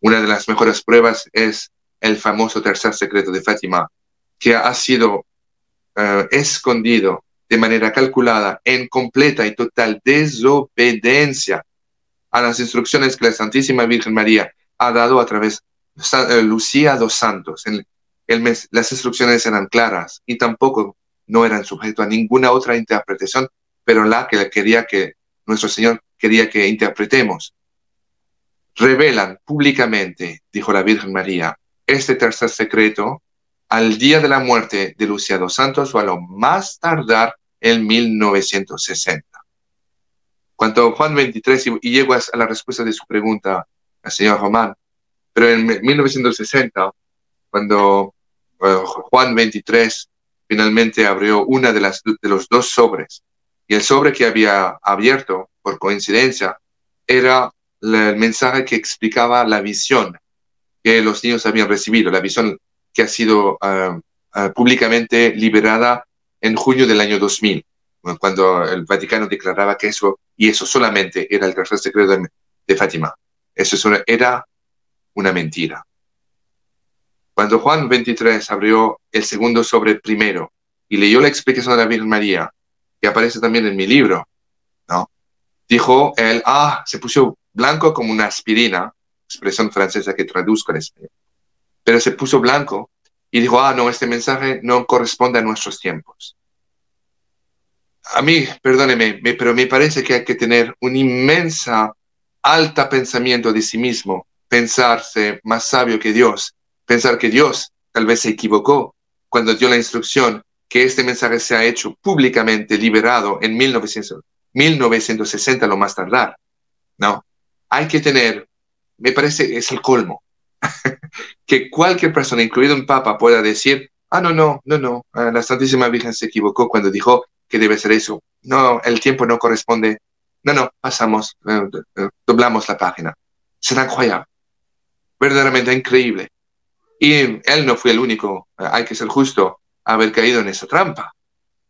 S2: Una de las mejores pruebas es el famoso tercer secreto de Fátima, que ha sido eh, escondido de manera calculada en completa y total desobediencia a las instrucciones que la Santísima Virgen María ha dado a través de eh, Lucía dos Santos. El, las instrucciones eran claras y tampoco no eran sujeto a ninguna otra interpretación, pero la que quería que nuestro Señor quería que interpretemos. Revelan públicamente, dijo la Virgen María, este tercer secreto al día de la muerte de Lucía dos Santos o a lo más tardar en 1960. Cuanto Juan 23, y, llego a la respuesta de su pregunta al señor Román, pero en 1960, cuando eh, Juan 23 finalmente abrió una de, las, de los dos sobres, y el sobre que había abierto, por coincidencia, era el mensaje que explicaba la visión que los niños habían recibido, la visión que ha sido ah, ah, públicamente liberada en junio del año 2000, cuando el Vaticano declaraba que eso, y eso solamente era el tercer secreto de, Fátima. Eso era una mentira. Cuando Juan 23 abrió el segundo sobre primero y leyó la explicación de la Virgen María, que aparece también en mi libro, ¿no? dijo él, ah, se puso blanco como una aspirina, expresión francesa que traduzco en español, pero se puso blanco y dijo, ah, no, este mensaje no corresponde a nuestros tiempos. A mí, perdóneme, pero me parece que hay que tener un inmensa, alta pensamiento de sí mismo, pensarse más sabio que Dios, pensar que Dios tal vez se equivocó cuando dio la instrucción que este mensaje se ha hecho públicamente liberado en 1900, 1960 lo más tardar. No, hay que tener, me parece, es el colmo, que cualquier persona, incluido un papa, pueda decir, ah, no, no, no, no, ah, la Santísima Virgen se equivocó cuando dijo que debe ser eso. No, el tiempo no corresponde. No, no, pasamos, eh, eh, doblamos la página. Será increíble, verdaderamente increíble. Y él no fue el único, eh, hay que ser justo, haber caído en esa trampa.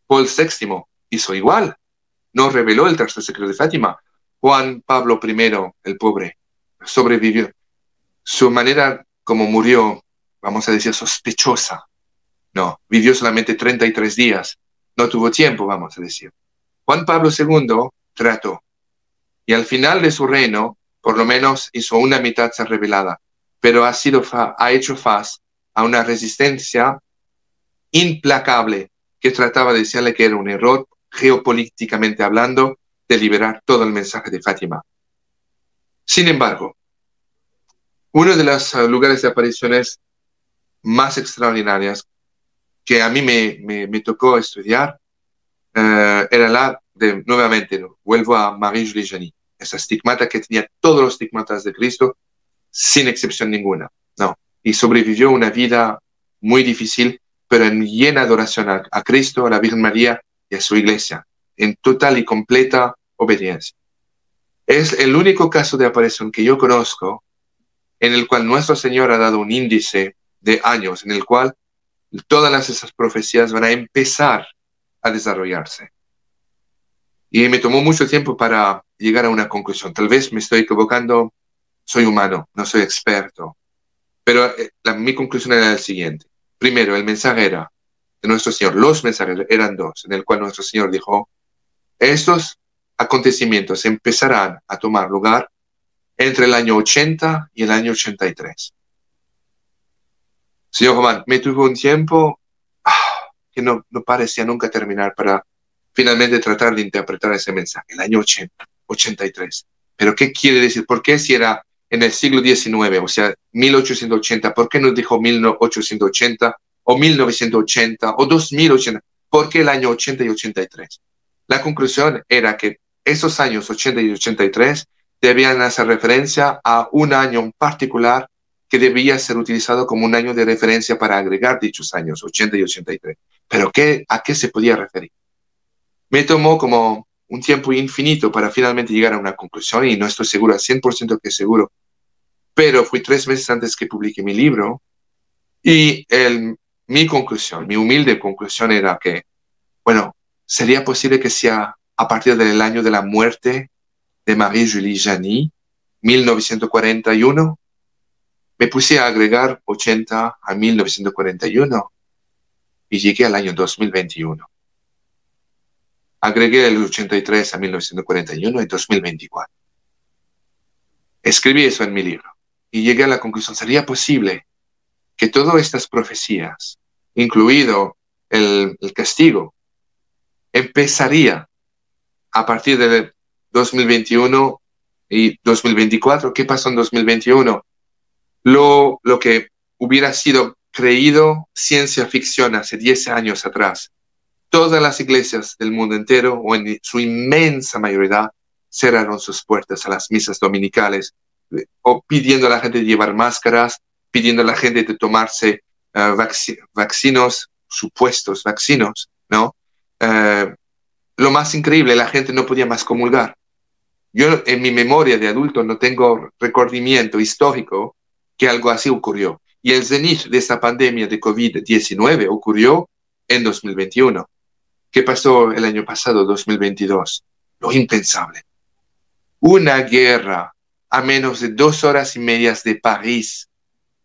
S2: Paul VI hizo igual. No reveló el tercer secreto de Fátima. Juan Pablo I, el pobre, sobrevivió. Su manera como murió, vamos a decir, sospechosa. No, vivió solamente 33 días. No tuvo tiempo, vamos a decir. Juan Pablo II trató. Y al final de su reino, por lo menos hizo una mitad ser revelada, pero ha, sido ha hecho faz a una resistencia implacable que trataba de decirle que era un error geopolíticamente hablando de liberar todo el mensaje de Fátima. Sin embargo, uno de los eh, lugares de apariciones más extraordinarias que a mí me, tocó estudiar eh, era la de, nuevamente, vuelvo a Marie-Julie esa estigmata que tenía todos los estigmatas de Cristo, sin excepción ninguna, ¿no? Y sobrevivió una vida muy difícil, pero en llena adoración a, Cristo, a la Virgen María y a su iglesia, en total y completa obediencia. Es el único caso de aparición que yo conozco en el cual nuestro Señor ha dado un índice de años en el cual todas esas profecías van a empezar a desarrollarse. Y me tomó mucho tiempo para llegar a una conclusión. Tal vez me estoy equivocando, soy humano, no soy experto. Pero eh, mi conclusión era la siguiente. Primero, el mensaje era de nuestro Señor, los mensajes eran dos, en el cual nuestro Señor dijo, estos acontecimientos empezarán a tomar lugar entre el año 80 y el año 83. Señor Román, me tuvo un tiempo ah, que no, no parecía nunca terminar para finalmente tratar de interpretar ese mensaje, el año 80, 83. Pero ¿qué quiere decir? ¿Por qué si era en el siglo XIX, o sea, 1880, por qué no dijo 1880 o 1980 o 2080? ¿Por qué el año 80 y 83? La conclusión era que esos años 80 y 83 debían hacer referencia a un año en particular que debía ser utilizado como un año de referencia para agregar dichos años, 80 y 83. Pero ¿qué, ¿a qué se podía referir? Me tomó como un tiempo infinito para finalmente llegar a una conclusión y no estoy seguro, al 100% que seguro. Pero fui tres meses antes que publiqué mi libro y el, mi conclusión, mi humilde conclusión era que, bueno, sería posible que sea a partir del año de la muerte de Marie-Julie Jany, 1941. Me puse a agregar 80 a 1941 y llegué al año 2021. Agregué el 83 a 1941 y 2024. Escribí eso en mi libro y llegué a la conclusión, ¿sería posible que todas estas profecías, incluido el, castigo, empezaría a partir de 2021 y 2024. ¿Qué pasó en 2021? Lo, lo que hubiera sido creído ciencia ficción hace 10 años atrás. Todas las iglesias del mundo entero, o en su inmensa mayoría, cerraron sus puertas a las misas dominicales, o pidiendo a la gente de llevar máscaras, pidiendo a la gente de tomarse uh, vaccinos, supuestos vaccinos, ¿no? Uh, lo más increíble, la gente no podía más comulgar. Yo en mi memoria de adulto no tengo recordimiento histórico que algo así ocurrió. Y el cenit de esta pandemia de COVID-19 ocurrió en 2021. ¿Qué pasó el año pasado, 2022? Lo impensable. Una guerra a menos de dos horas y medias de París,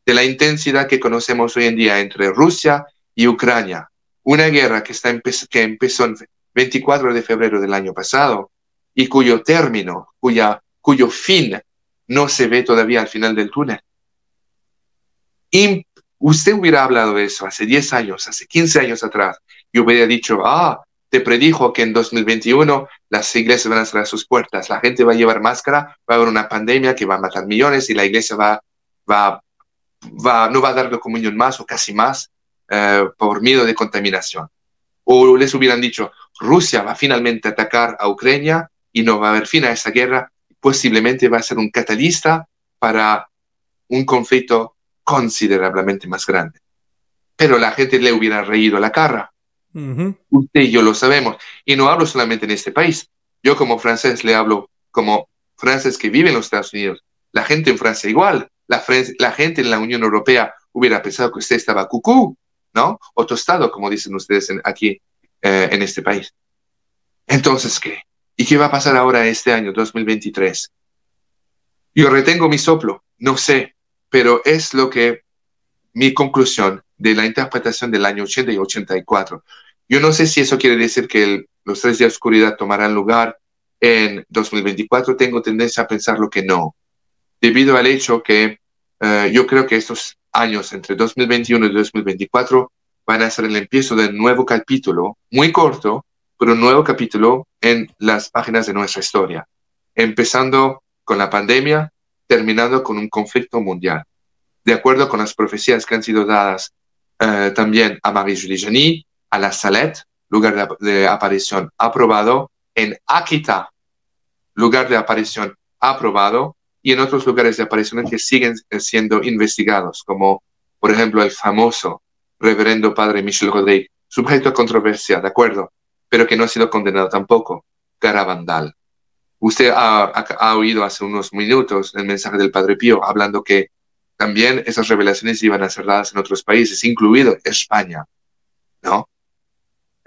S2: de la intensidad que conocemos hoy en día entre Rusia y Ucrania. Una guerra que, está que empezó el 24 de febrero del año pasado y cuyo término, cuya, cuyo fin no se ve todavía al final del túnel. Usted hubiera hablado de eso hace 10 años, hace 15 años atrás, y hubiera dicho, ah, te predijo que en 2021 las iglesias van a cerrar sus puertas, la gente va a llevar máscara, va a haber una pandemia que va a matar millones y la iglesia va, va, va no va a dar comunión más o casi más eh, por miedo de contaminación. O les hubieran dicho, Rusia va finalmente a atacar a Ucrania y no va a haber fin a esa guerra, posiblemente va a ser un catalista para un conflicto considerablemente más grande. Pero la gente le hubiera reído la cara. Usted y yo lo sabemos. Y no hablo solamente en este país. Yo como francés le hablo como francés que vive en los Estados Unidos. La gente en Francia igual. La, gente en la Unión Europea hubiera pensado que usted estaba cucú, ¿no? O tostado, como dicen ustedes aquí eh, en este país. Entonces, ¿qué? ¿Y qué va a pasar ahora este año, 2023? Yo retengo mi soplo, no sé, pero es lo que mi conclusión de la interpretación del año 80 y 84. Yo no sé si eso quiere decir que los tres días de oscuridad tomarán lugar en 2024. Tengo tendencia a pensar lo que no, debido al hecho que eh, yo creo que estos años entre 2021 y 2024 van a ser el empiezo de un nuevo capítulo, muy corto, pero un nuevo capítulo en las páginas de nuestra historia, empezando con la pandemia, terminando con un conflicto mundial. De acuerdo con las profecías que han sido dadas eh, también a Marie-Julie Jany, a la Salette, lugar de, aparición aprobado, en Akita, lugar de aparición aprobado, y en otros lugares de aparición que siguen siendo investigados, como por ejemplo el famoso reverendo padre Michel Rodríguez, sujeto a controversia, de acuerdo, pero que no ha sido condenado tampoco, Garabandal. Usted ha, oído hace unos minutos el mensaje del padre Pío hablando que también esas revelaciones iban a ser dadas en otros países, incluido España, ¿no?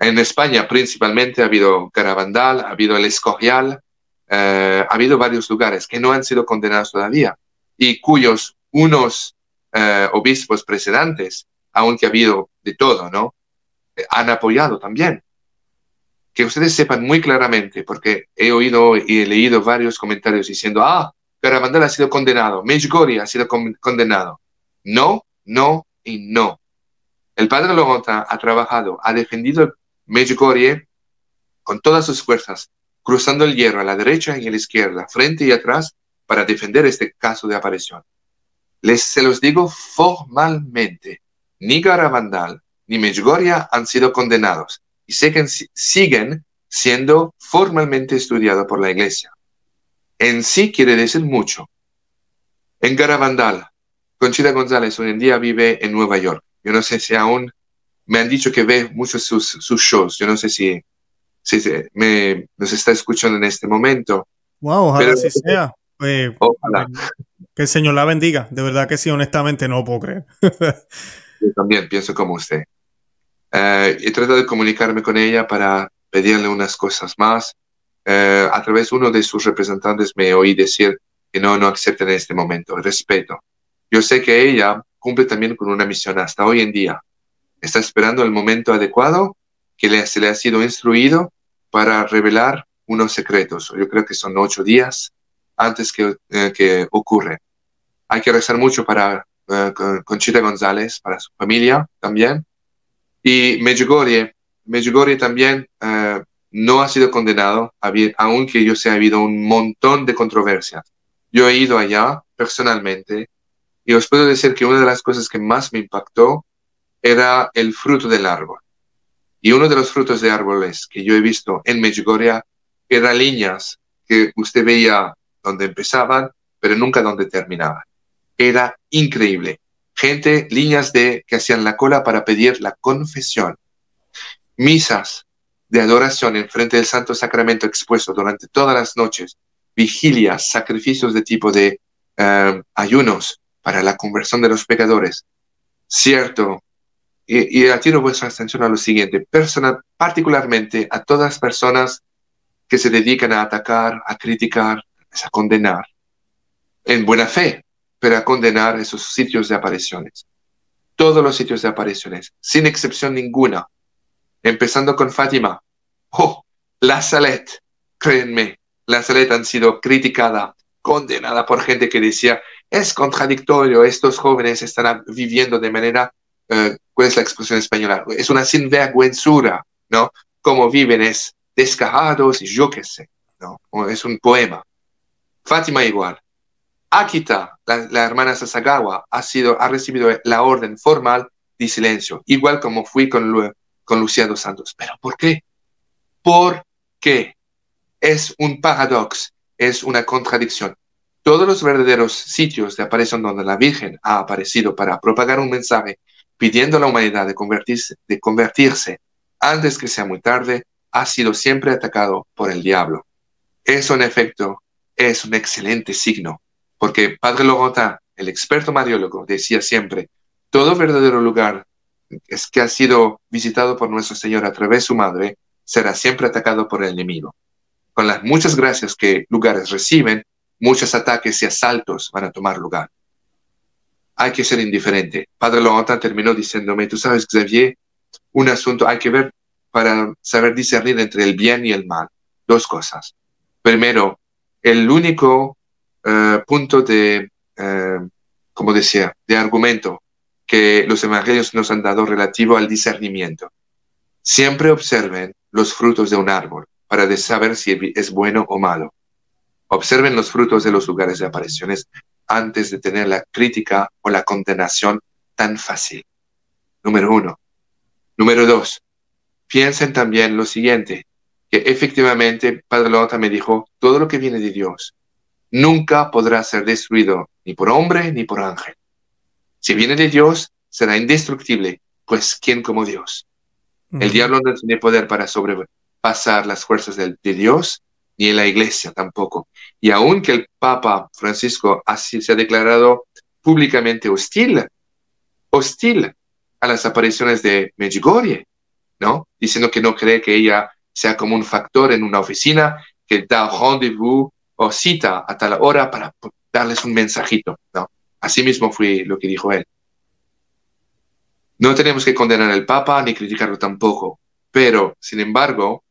S2: En España principalmente ha habido Garabandal, ha habido el Escorial, eh, ha habido varios lugares que no han sido condenados todavía y cuyos unos eh, obispos precedentes aunque ha habido de todo, ¿no? Eh, han apoyado también. Que ustedes sepan muy claramente, porque he oído y he leído varios comentarios diciendo, ah, Garabandal ha sido condenado, Medjugorje ha sido condenado. No, no y no. El padre Logota ha trabajado, ha defendido Medjugorje con todas sus fuerzas, cruzando el hierro a la derecha y a la izquierda, frente y atrás, para defender este caso de aparición. Les se los digo formalmente ni Garabandal ni Medjugorje han sido condenados y siguen siendo formalmente estudiados por la Iglesia. En sí quiere decir mucho. En Garabandal, Conchita González hoy en día vive en Nueva York. Yo no sé si aún me han dicho que ve muchos sus, sus shows. Yo no sé si, si me, nos está escuchando en este momento.
S1: Wow, ojalá así sea. Eh, ojalá. Que el Señor la bendiga. De verdad que sí, honestamente no puedo creer.
S2: Yo también pienso como usted. Eh, he tratado de comunicarme con ella para pedirle unas cosas más. eh, a través de uno de sus representantes me oí decir que no, no acepten en este momento, respeto. Yo sé que ella cumple también con una misión hasta hoy en día. Está esperando el momento adecuado que le, se le ha sido instruido para revelar unos secretos. Yo creo que son ocho días antes que, eh, que ocurre. Hay que rezar mucho para uh, Conchita González, para su familia también. Y Medjugorje, Medjugorje también uh, no ha sido condenado, aunque yo sé ha habido un montón de controversias. Yo he ido allá personalmente y os puedo decir que una de las cosas que más me impactó era el fruto del árbol. Y uno de los frutos de árboles que yo he visto en Medjugorje era líneas que usted veía donde empezaban, pero nunca donde terminaban. Era increíble. Gente, líneas de que hacían la cola para pedir la confesión. Misas de adoración en frente del Santo Sacramento expuesto durante todas las noches. Vigilias, sacrificios de tipo de eh, ayunos para la conversión de los pecadores. Cierto, y, y vuestra atención a lo siguiente, personal, particularmente a todas las personas que se dedican a atacar, a criticar, a condenar, en buena fe, pero a condenar esos sitios de apariciones. Todos los sitios de apariciones, sin excepción ninguna, empezando con Fátima. Oh, la Salet, créenme, la han sido criticada, condenada por gente que decía, es contradictorio, estos jóvenes están viviendo de manera, eh, ¿cuál es la expresión española? Es una sinvergüenzura, ¿no? Como viven es descarados y yo qué sé, ¿no? Es un poema. Fátima igual. Akita, la, hermana Sasagawa, ha, sido, ha recibido la orden formal de silencio, igual como fui con, con Luciano Santos. ¿Pero por qué? ¿Por qué? Es un paradoxo, es una contradicción. Todos los verdaderos sitios de aparición donde la Virgen ha aparecido para propagar un mensaje pidiendo a la humanidad de convertirse, de convertirse antes que sea muy tarde, ha sido siempre atacado por el diablo. Eso, en efecto, es un excelente signo, porque Padre Logota, el experto mariólogo, decía siempre, todo verdadero lugar que ha sido visitado por nuestro Señor a través de su madre, será siempre atacado por el enemigo. Con las muchas gracias que lugares reciben, muchos ataques y asaltos van a tomar lugar. Hay que ser indiferente. Padre Logota terminó diciéndome, tú sabes, Xavier, un asunto hay que ver para saber discernir entre el bien y el mal. Dos cosas. Primero, el único eh, punto de, eh, como decía, de argumento que los evangelios nos han dado relativo al discernimiento. Siempre observen los frutos de un árbol para saber si es bueno o malo. Observen los frutos de los lugares de apariciones antes de tener la crítica o la condenación tan fácil. Número uno. Número dos, piensen también lo siguiente, que efectivamente Padre Lota me dijo, todo lo que viene de Dios nunca podrá ser destruido ni por hombre ni por ángel. Si viene de Dios, será indestructible, pues ¿quién como Dios? El diablo no tiene poder para sobrepasar las fuerzas de, Dios, ni en la iglesia tampoco. Y aunque el Papa Francisco así se ha declarado públicamente hostil, hostil a las apariciones de Medjugorje, ¿no? Diciendo que no cree que ella sea como un factor en una oficina que da rendezvous o cita a tal hora para darles un mensajito, ¿no? Así mismo fue lo que dijo él. No tenemos que condenar al Papa ni criticarlo tampoco, pero, sin embargo,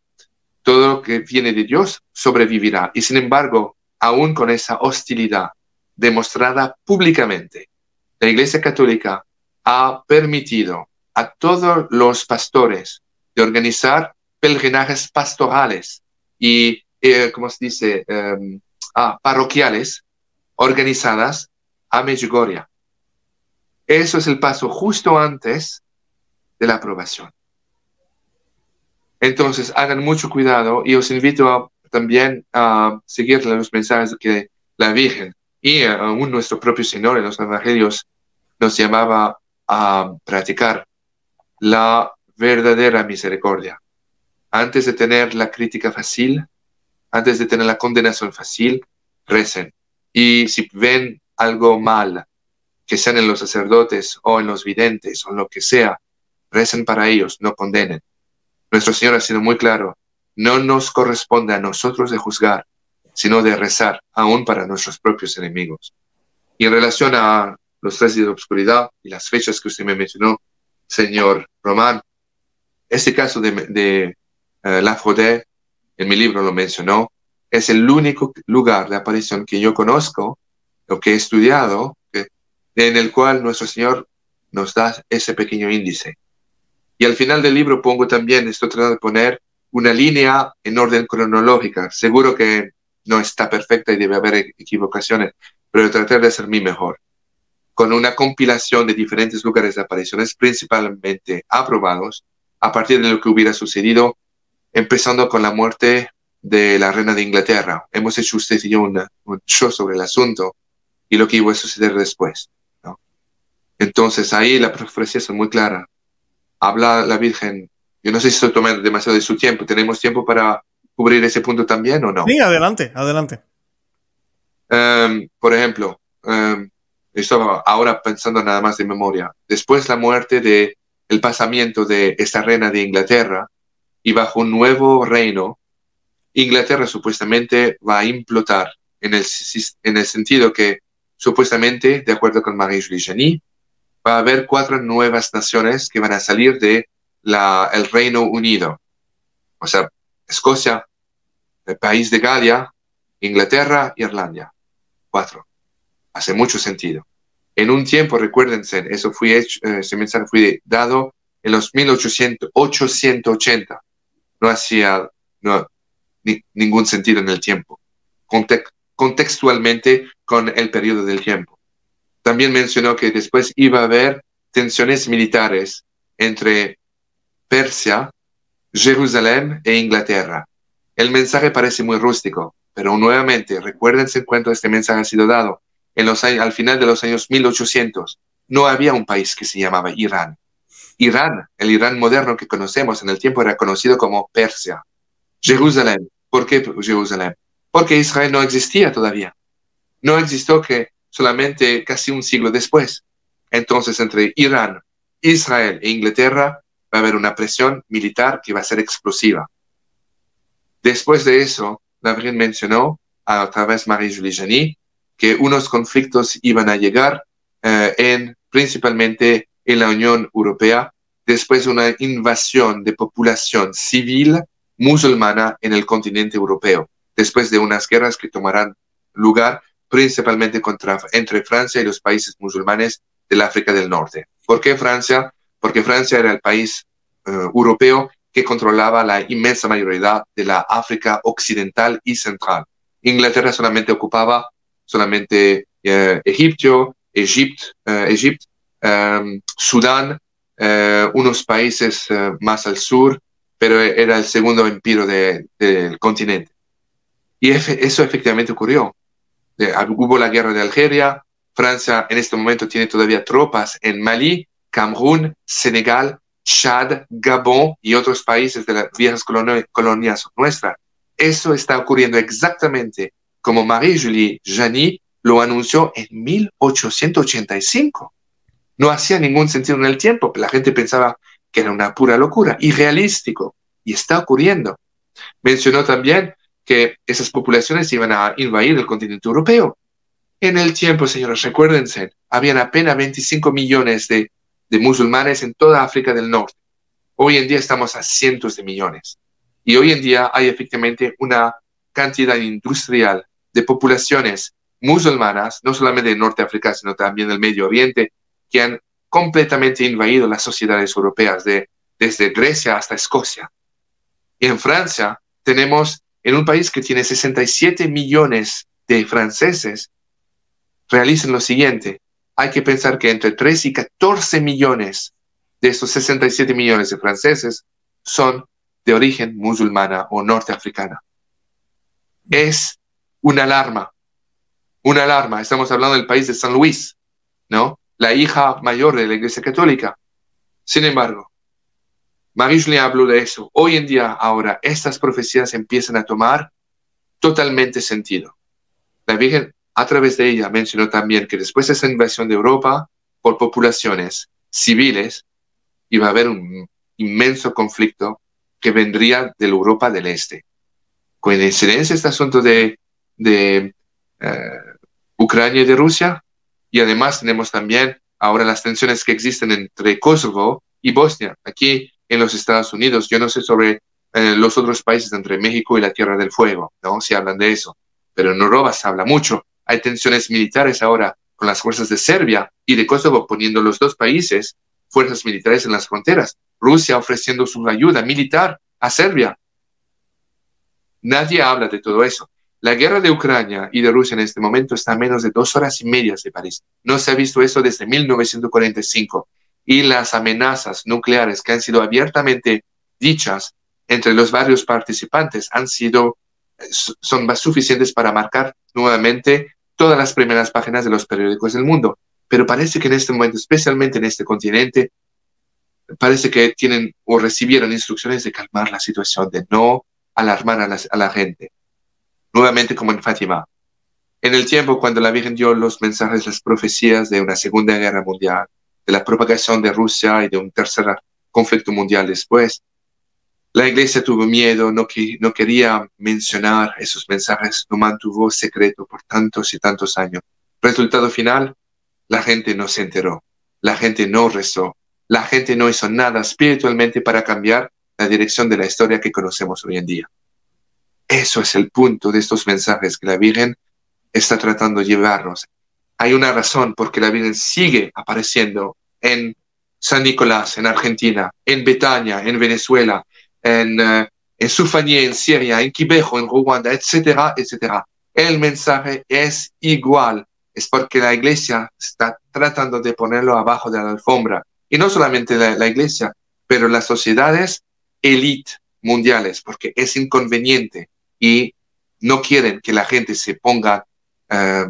S2: todo lo que viene de Dios sobrevivirá. Y sin embargo, aún con esa hostilidad demostrada públicamente, la Iglesia Católica ha permitido a todos los pastores de organizar pelgrinajes pastorales y, eh, se dice, em, ah, parroquiales organizadas a Medjugorje. Eso es el paso justo antes de la aprobación. Entonces, hagan mucho cuidado y os invito también a seguir los mensajes que la Virgen y aún nuestro propio Señor en los Evangelios nos llamaba a practicar la verdadera misericordia antes de tener la crítica fácil, antes de tener la condenación fácil, recen. Y si ven algo mal, que sean en los sacerdotes o en los videntes o en lo que sea, recen para ellos, no condenen. Nuestro Señor ha sido muy claro, no nos corresponde a nosotros de juzgar, sino de rezar, aún para nuestros propios enemigos. Y en relación a los tres días de oscuridad y las fechas que usted me mencionó, señor Román, este caso de, de uh, La en mi libro lo mencionó, es el único lugar de aparición que yo conozco o que he estudiado en el cual nuestro Señor nos da ese pequeño índice. Y al final del libro pongo también, estoy tratando de poner una línea en orden cronológica. Seguro que no está perfecta y debe haber equivocaciones, pero tratar de hacer mi mejor. Con una compilación de diferentes lugares de apariciones, principalmente aprobados, a partir de lo que hubiera sucedido, empezando con la muerte de la reina de Inglaterra. Hemos hecho usted y yo un show sobre el asunto y lo que iba a suceder después. ¿no? Entonces ahí la profecía es muy clara. Habla la Virgen. Yo no sé si estoy tomando demasiado de su tiempo. ¿Tenemos tiempo para cubrir ese punto también o no?
S1: Sí, adelante, adelante.
S2: Um, por ejemplo, um, estaba ahora pensando nada más de memoria. Después la muerte de el pasamiento de esta reina de Inglaterra y bajo un nuevo reino, Inglaterra supuestamente va a implotar en el, en el sentido que supuestamente, de acuerdo con Marie-Julie va a haber cuatro nuevas naciones que van a salir de la, el Reino Unido. O sea, Escocia, el país de Galia, Inglaterra, Irlanda. Cuatro. Hace mucho sentido. En un tiempo, recuérdense, eso fue hecho, eh, ese mensaje fue dado en los 1880. No hacía no, ningún sentido en el tiempo. contextualmente con el periodo del tiempo. También mencionó que después iba a haber tensiones militares entre Persia, Jerusalén e Inglaterra. El mensaje parece muy rústico, pero nuevamente recuérdense cuando este mensaje ha sido dado. En los años, al final de los años 1800 no había un país que se llamaba Irán. Irán, el Irán moderno que conocemos en el tiempo era conocido como Persia. Jerusalén, ¿por qué Jerusalén? Porque Israel no existía todavía no existió que solamente casi un siglo después. Entonces, entre Irán, Israel e Inglaterra va a haber una presión militar que va a ser explosiva. Después de eso, la Virgen mencionó a través Marie-Julie que unos conflictos iban a llegar eh, en, principalmente en la Unión Europea después de una invasión de población civil musulmana en el continente europeo, después de unas guerras que tomarán lugar principalmente contra, entre Francia y los países musulmanes del África del Norte. ¿Por qué Francia? Porque Francia era el país eh, europeo que controlaba la inmensa mayoría de la África occidental y central. Inglaterra solamente ocupaba solamente eh, Egipto, Egipto, eh, em, Sudán, unos países más al sur, pero era el segundo imperio del continente. Y eso efectivamente ocurrió hubo la guerra de Algeria, Francia en este momento tiene todavía tropas en Mali, Camerún, Senegal, Chad, Gabón y otros países de las viejas colonias nuestras. Eso está ocurriendo exactamente como Marie-Julie Jani lo anunció en 1885. No hacía ningún sentido en el tiempo, la gente pensaba que era una pura locura, irrealístico, y está ocurriendo. Mencionó también que esas poblaciones iban a invadir el continente europeo. En el tiempo, señores, recuérdense, habían apenas 25 millones de, musulmanes en toda África del Norte. Hoy en día estamos a cientos de millones. Y hoy en día hay efectivamente una cantidad industrial de poblaciones musulmanas, no solamente de Norte África, sino también del Medio Oriente, que han completamente invadido las sociedades europeas, de, desde Grecia hasta Escocia. Y en Francia tenemos en un país que tiene 67 millones de franceses, realicen lo siguiente. Hay que pensar que entre 3 y 14 millones de estos 67 millones de franceses son de origen musulmana o norteafricana. Es una alarma, una alarma. Estamos hablando del país de San Luis, ¿no? La hija mayor de la Iglesia Católica. Sin embargo, Marie habló de eso. Hoy en día, ahora, estas profecías empiezan a tomar totalmente sentido. La Virgen, a través de ella, mencionó también que después de esa invasión de Europa por populaciones civiles, iba a haber un inmenso conflicto que vendría de la Europa del Este. Coincidencia este asunto de, de eh, Ucrania y de Rusia, y además tenemos también ahora las tensiones que existen entre Kosovo y Bosnia, aquí en los Estados Unidos. Yo no sé sobre eh, los otros países entre México y la Tierra del Fuego, ¿no? Se hablan de eso, pero en Europa se habla mucho. Hay tensiones militares ahora con las fuerzas de Serbia y de Kosovo poniendo los dos países fuerzas militares en las fronteras. Rusia ofreciendo su ayuda militar a Serbia. Nadie habla de todo eso. La guerra de Ucrania y de Rusia en este momento está a menos de dos horas y media de París. No se ha visto eso desde 1945. Y las amenazas nucleares que han sido abiertamente dichas entre los varios participantes han sido, son más suficientes para marcar nuevamente todas las primeras páginas de los periódicos del mundo. Pero parece que en este momento, especialmente en este continente, parece que tienen o recibieron instrucciones de calmar la situación, de no alarmar a la gente nuevamente como en Fátima. En el tiempo cuando la Virgen dio los mensajes, las profecías de una Segunda Guerra Mundial, de la propagación de Rusia y de un tercer conflicto mundial después, la iglesia tuvo miedo, no, no quería mencionar esos mensajes, lo mantuvo secreto por tantos y tantos años. Resultado final, la gente no se enteró, la gente no rezó, la gente no hizo nada espiritualmente para cambiar la dirección de la historia que conocemos hoy en día. Eso es el punto de estos mensajes que la Virgen está tratando de llevarnos. Hay una razón por qué la Virgen sigue apareciendo en San Nicolás, en Argentina, en Betania, en Venezuela, en, uh, en Sufaní, en Siria, en Quibejo, en Ruanda, etcétera, etcétera. El mensaje es igual. Es porque la iglesia está tratando de ponerlo abajo de la alfombra. Y no solamente la, iglesia, pero las sociedades elite mundiales, porque es inconveniente y no quieren que la gente se ponga, eh,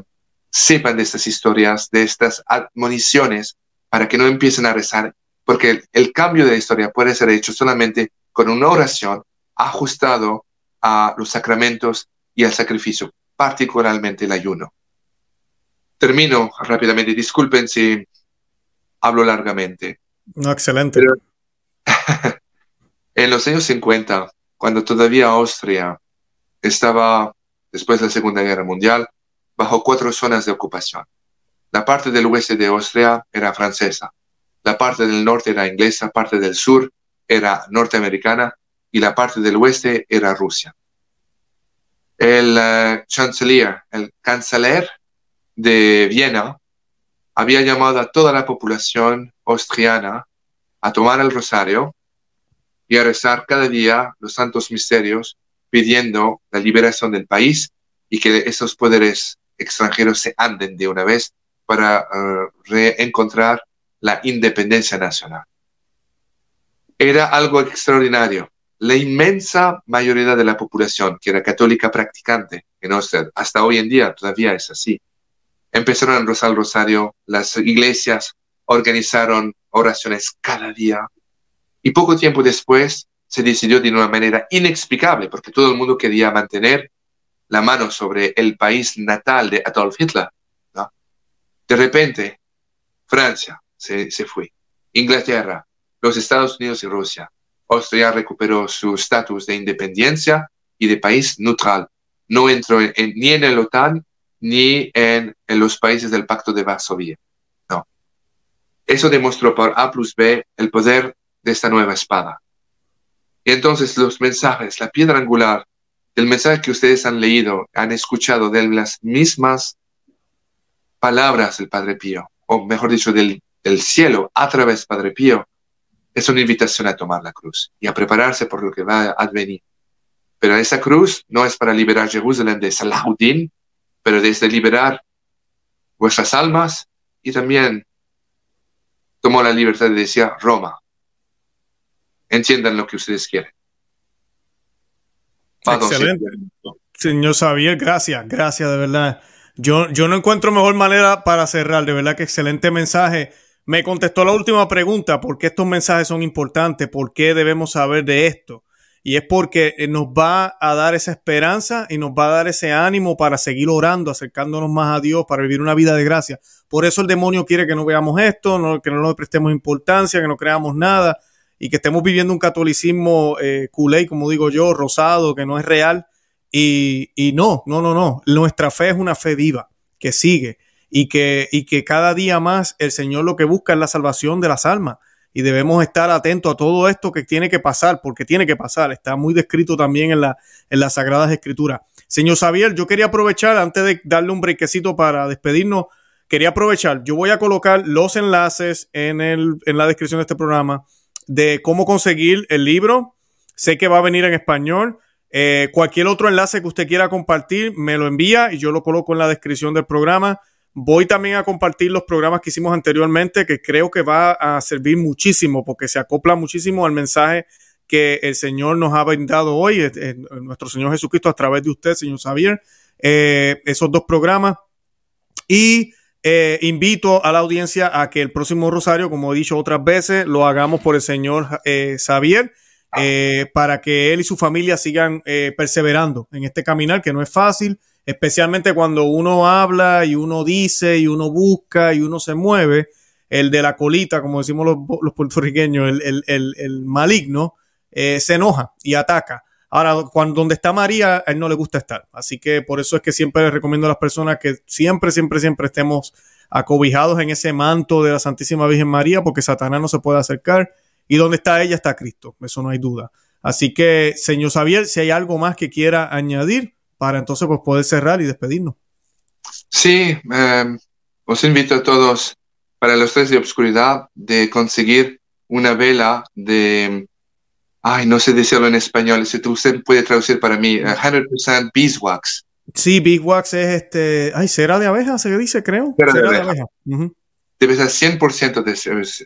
S2: sepan de estas historias, de estas admoniciones, para que no empiecen a rezar, porque el, cambio de la historia puede ser hecho solamente con una oración ajustado a los sacramentos y al sacrificio, particularmente el ayuno. Termino rápidamente, disculpen si hablo largamente.
S1: No, excelente.
S2: en los años 50, cuando todavía Austria estaba, después de la Segunda Guerra Mundial, bajo cuatro zonas de ocupación. La parte del oeste de Austria era francesa, la parte del norte era inglesa, parte del sur era norteamericana y la parte del oeste era Rusia. El uh, el canciller de Viena, había llamado a toda la población austriana a tomar el rosario y a rezar cada día los santos misterios pidiendo la liberación del país y que esos poderes extranjeros se anden de una vez para uh, reencontrar la independencia nacional. Era algo extraordinario. La inmensa mayoría de la población, que era católica practicante en Austria, hasta hoy en día todavía es así, empezaron a rozar el rosario, las iglesias organizaron oraciones cada día y poco tiempo después se decidió de una manera inexplicable, porque todo el mundo quería mantener la mano sobre el país natal de Adolf Hitler. De repente, Francia se, se fue, Inglaterra, los Estados Unidos y Rusia. Austria recuperó su estatus de independencia y de país neutral. No entró ni en el OTAN ni en, en, los países del Pacto de Varsovia. No. Eso demostró por A plus B el poder de esta nueva espada. Y entonces los mensajes, la piedra angular del mensaje que ustedes han leído, han escuchado de las mismas palabras del Padre Pío, o mejor dicho, del, del cielo a través del Padre Pío, es una invitación a tomar la cruz y a prepararse por lo que va a advenir. Pero esa cruz no es para liberar Jerusalén de Salahuddin, pero desde liberar vuestras almas y también tomó la libertad de decir Roma, entiendan lo que ustedes quieren.
S1: Excelente. Señor Xavier, gracias, gracias de verdad. Yo, yo no encuentro mejor manera para cerrar, de verdad que excelente mensaje. Me contestó la última pregunta, ¿por qué estos mensajes son importantes? ¿Por qué debemos saber de esto? Y es porque eh, nos va a dar esa esperanza y nos va a dar ese ánimo para seguir orando, acercándonos más a Dios, para vivir una vida de gracia. Por eso el demonio quiere que no veamos esto, que no le prestemos importancia, que no creamos nada y que estemos viviendo un catolicismo eh, culé, como digo yo, rosado, que no es real. Y, y, no, no, no, no. Nuestra fe es una fe viva, que sigue y que, y que cada día más el Señor lo que busca es la salvación de las almas. Y debemos estar atentos a todo esto que tiene que pasar, porque tiene que pasar. Está muy descrito también en, la, en las Sagradas Escrituras. Señor Xavier, yo quería aprovechar, antes de darle un brequecito para despedirnos, quería aprovechar, yo voy a colocar los enlaces en, el, en la descripción de este programa de cómo conseguir el libro. Sé que va a venir en español. Eh, cualquier otro enlace que usted quiera compartir, me lo envía y yo lo coloco en la descripción del programa. Voy también a compartir los programas que hicimos anteriormente, que creo que va a servir muchísimo porque se acopla muchísimo al mensaje que el Señor nos ha brindado hoy, eh, eh, nuestro Señor Jesucristo, a través de usted, señor Xavier, esos dos programas. Y invito a la audiencia a que el próximo rosario, como he dicho otras veces, lo hagamos por el señor Xavier. Para que él y su familia sigan perseverando en este caminar que no es fácil, especialmente cuando uno habla y uno dice y uno busca y uno se mueve, el de la colita, como decimos los, puertorriqueños, el, maligno, eh, se enoja y ataca. Ahora, cuando donde está María, a él no le gusta estar. Así que por eso es que siempre les recomiendo a las personas que siempre, siempre, siempre estemos acobijados en ese manto de la Santísima Virgen María, porque Satanás no se puede acercar. Y donde está ella está Cristo, eso no hay duda. Así que, señor Xavier, si hay algo más que quiera añadir, para entonces pues, poder cerrar y despedirnos.
S2: Sí, eh, os invito a todos para los tres de obscuridad de conseguir una vela de, ay, no sé decirlo en español, si usted puede traducir para mí, 100% beeswax.
S1: Sí, beeswax es este, ay, cera de abeja, se dice, creo.
S2: Cera, de abeja. Debe ser 100% de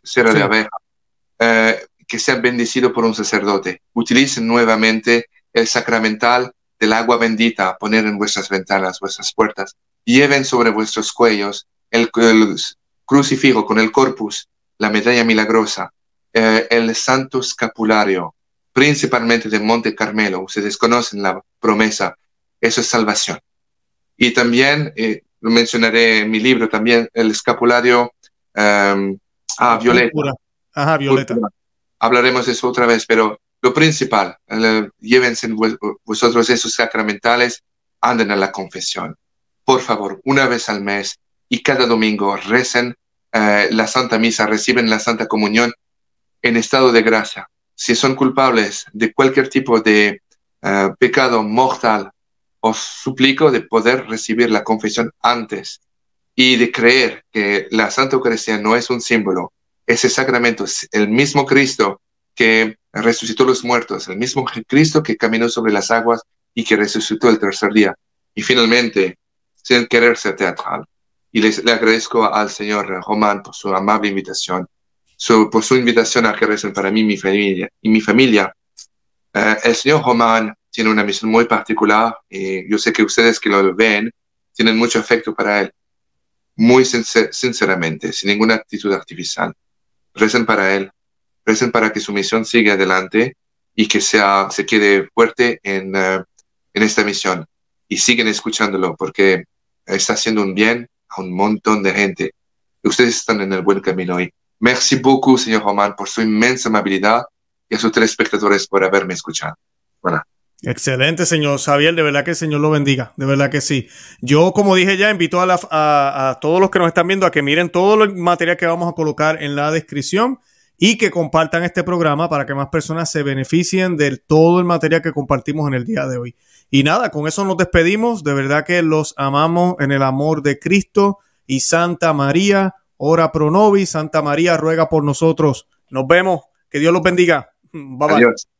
S2: cera de abeja. Eh, que sea bendecido por un sacerdote. Utilicen nuevamente el sacramental del agua bendita poner en vuestras ventanas, vuestras puertas. Lleven sobre vuestros cuellos el, crucifijo con el corpus, la medalla milagrosa, eh, el santo escapulario, principalmente del Monte Carmelo. Ustedes conocen la promesa. Eso es salvación. Y también, eh, lo mencionaré en mi libro también, el escapulario um, ah, violeta.
S1: Ajá, violeta.
S2: Hablaremos de eso otra vez, pero lo principal, llévense vosotros esos sacramentales, anden a la confesión. Por favor, una vez al mes y cada domingo recen eh, la Santa Misa, reciben la Santa Comunión en estado de gracia. Si son culpables de cualquier tipo de eh, pecado mortal, os suplico de poder recibir la confesión antes y de creer que la Santa Eucaristía no es un símbolo, ese sacramento es el mismo Cristo que resucitó los muertos, el mismo Cristo que caminó sobre las aguas y que resucitó el tercer día. Y finalmente, sin querer ser teatral, y les, le agradezco al señor Román por su amable invitación, por su invitación a que recen para mí mi familia, y mi familia. Eh, el señor Román tiene una misión muy particular y yo sé que ustedes que lo ven tienen mucho afecto para él, muy sinceramente, sin ninguna actitud artificial. Recen para él, recen para que su misión siga adelante y que sea, se quede fuerte en, eh, en esta misión. Y siguen escuchándolo porque está haciendo un bien a un montón de gente. Ustedes están en el buen camino hoy. Merci beaucoup, señor Román, por su inmensa amabilidad y a sus telespectadores por haberme escuchado. Voilà.
S1: Excelente, señor Xavier. De verdad que el Señor lo bendiga. De verdad que sí. Yo, como dije ya, invito a, a, a todos los que nos están viendo a que miren todo el material que vamos a colocar en la descripción y que compartan este programa para que más personas se beneficien de todo el material que compartimos en el día de hoy. Y nada, con eso nos despedimos. De verdad que los amamos en el amor de Cristo y Santa María, ora pro nobis. Santa María ruega por nosotros. Nos vemos. Que Dios los bendiga. Bye bye.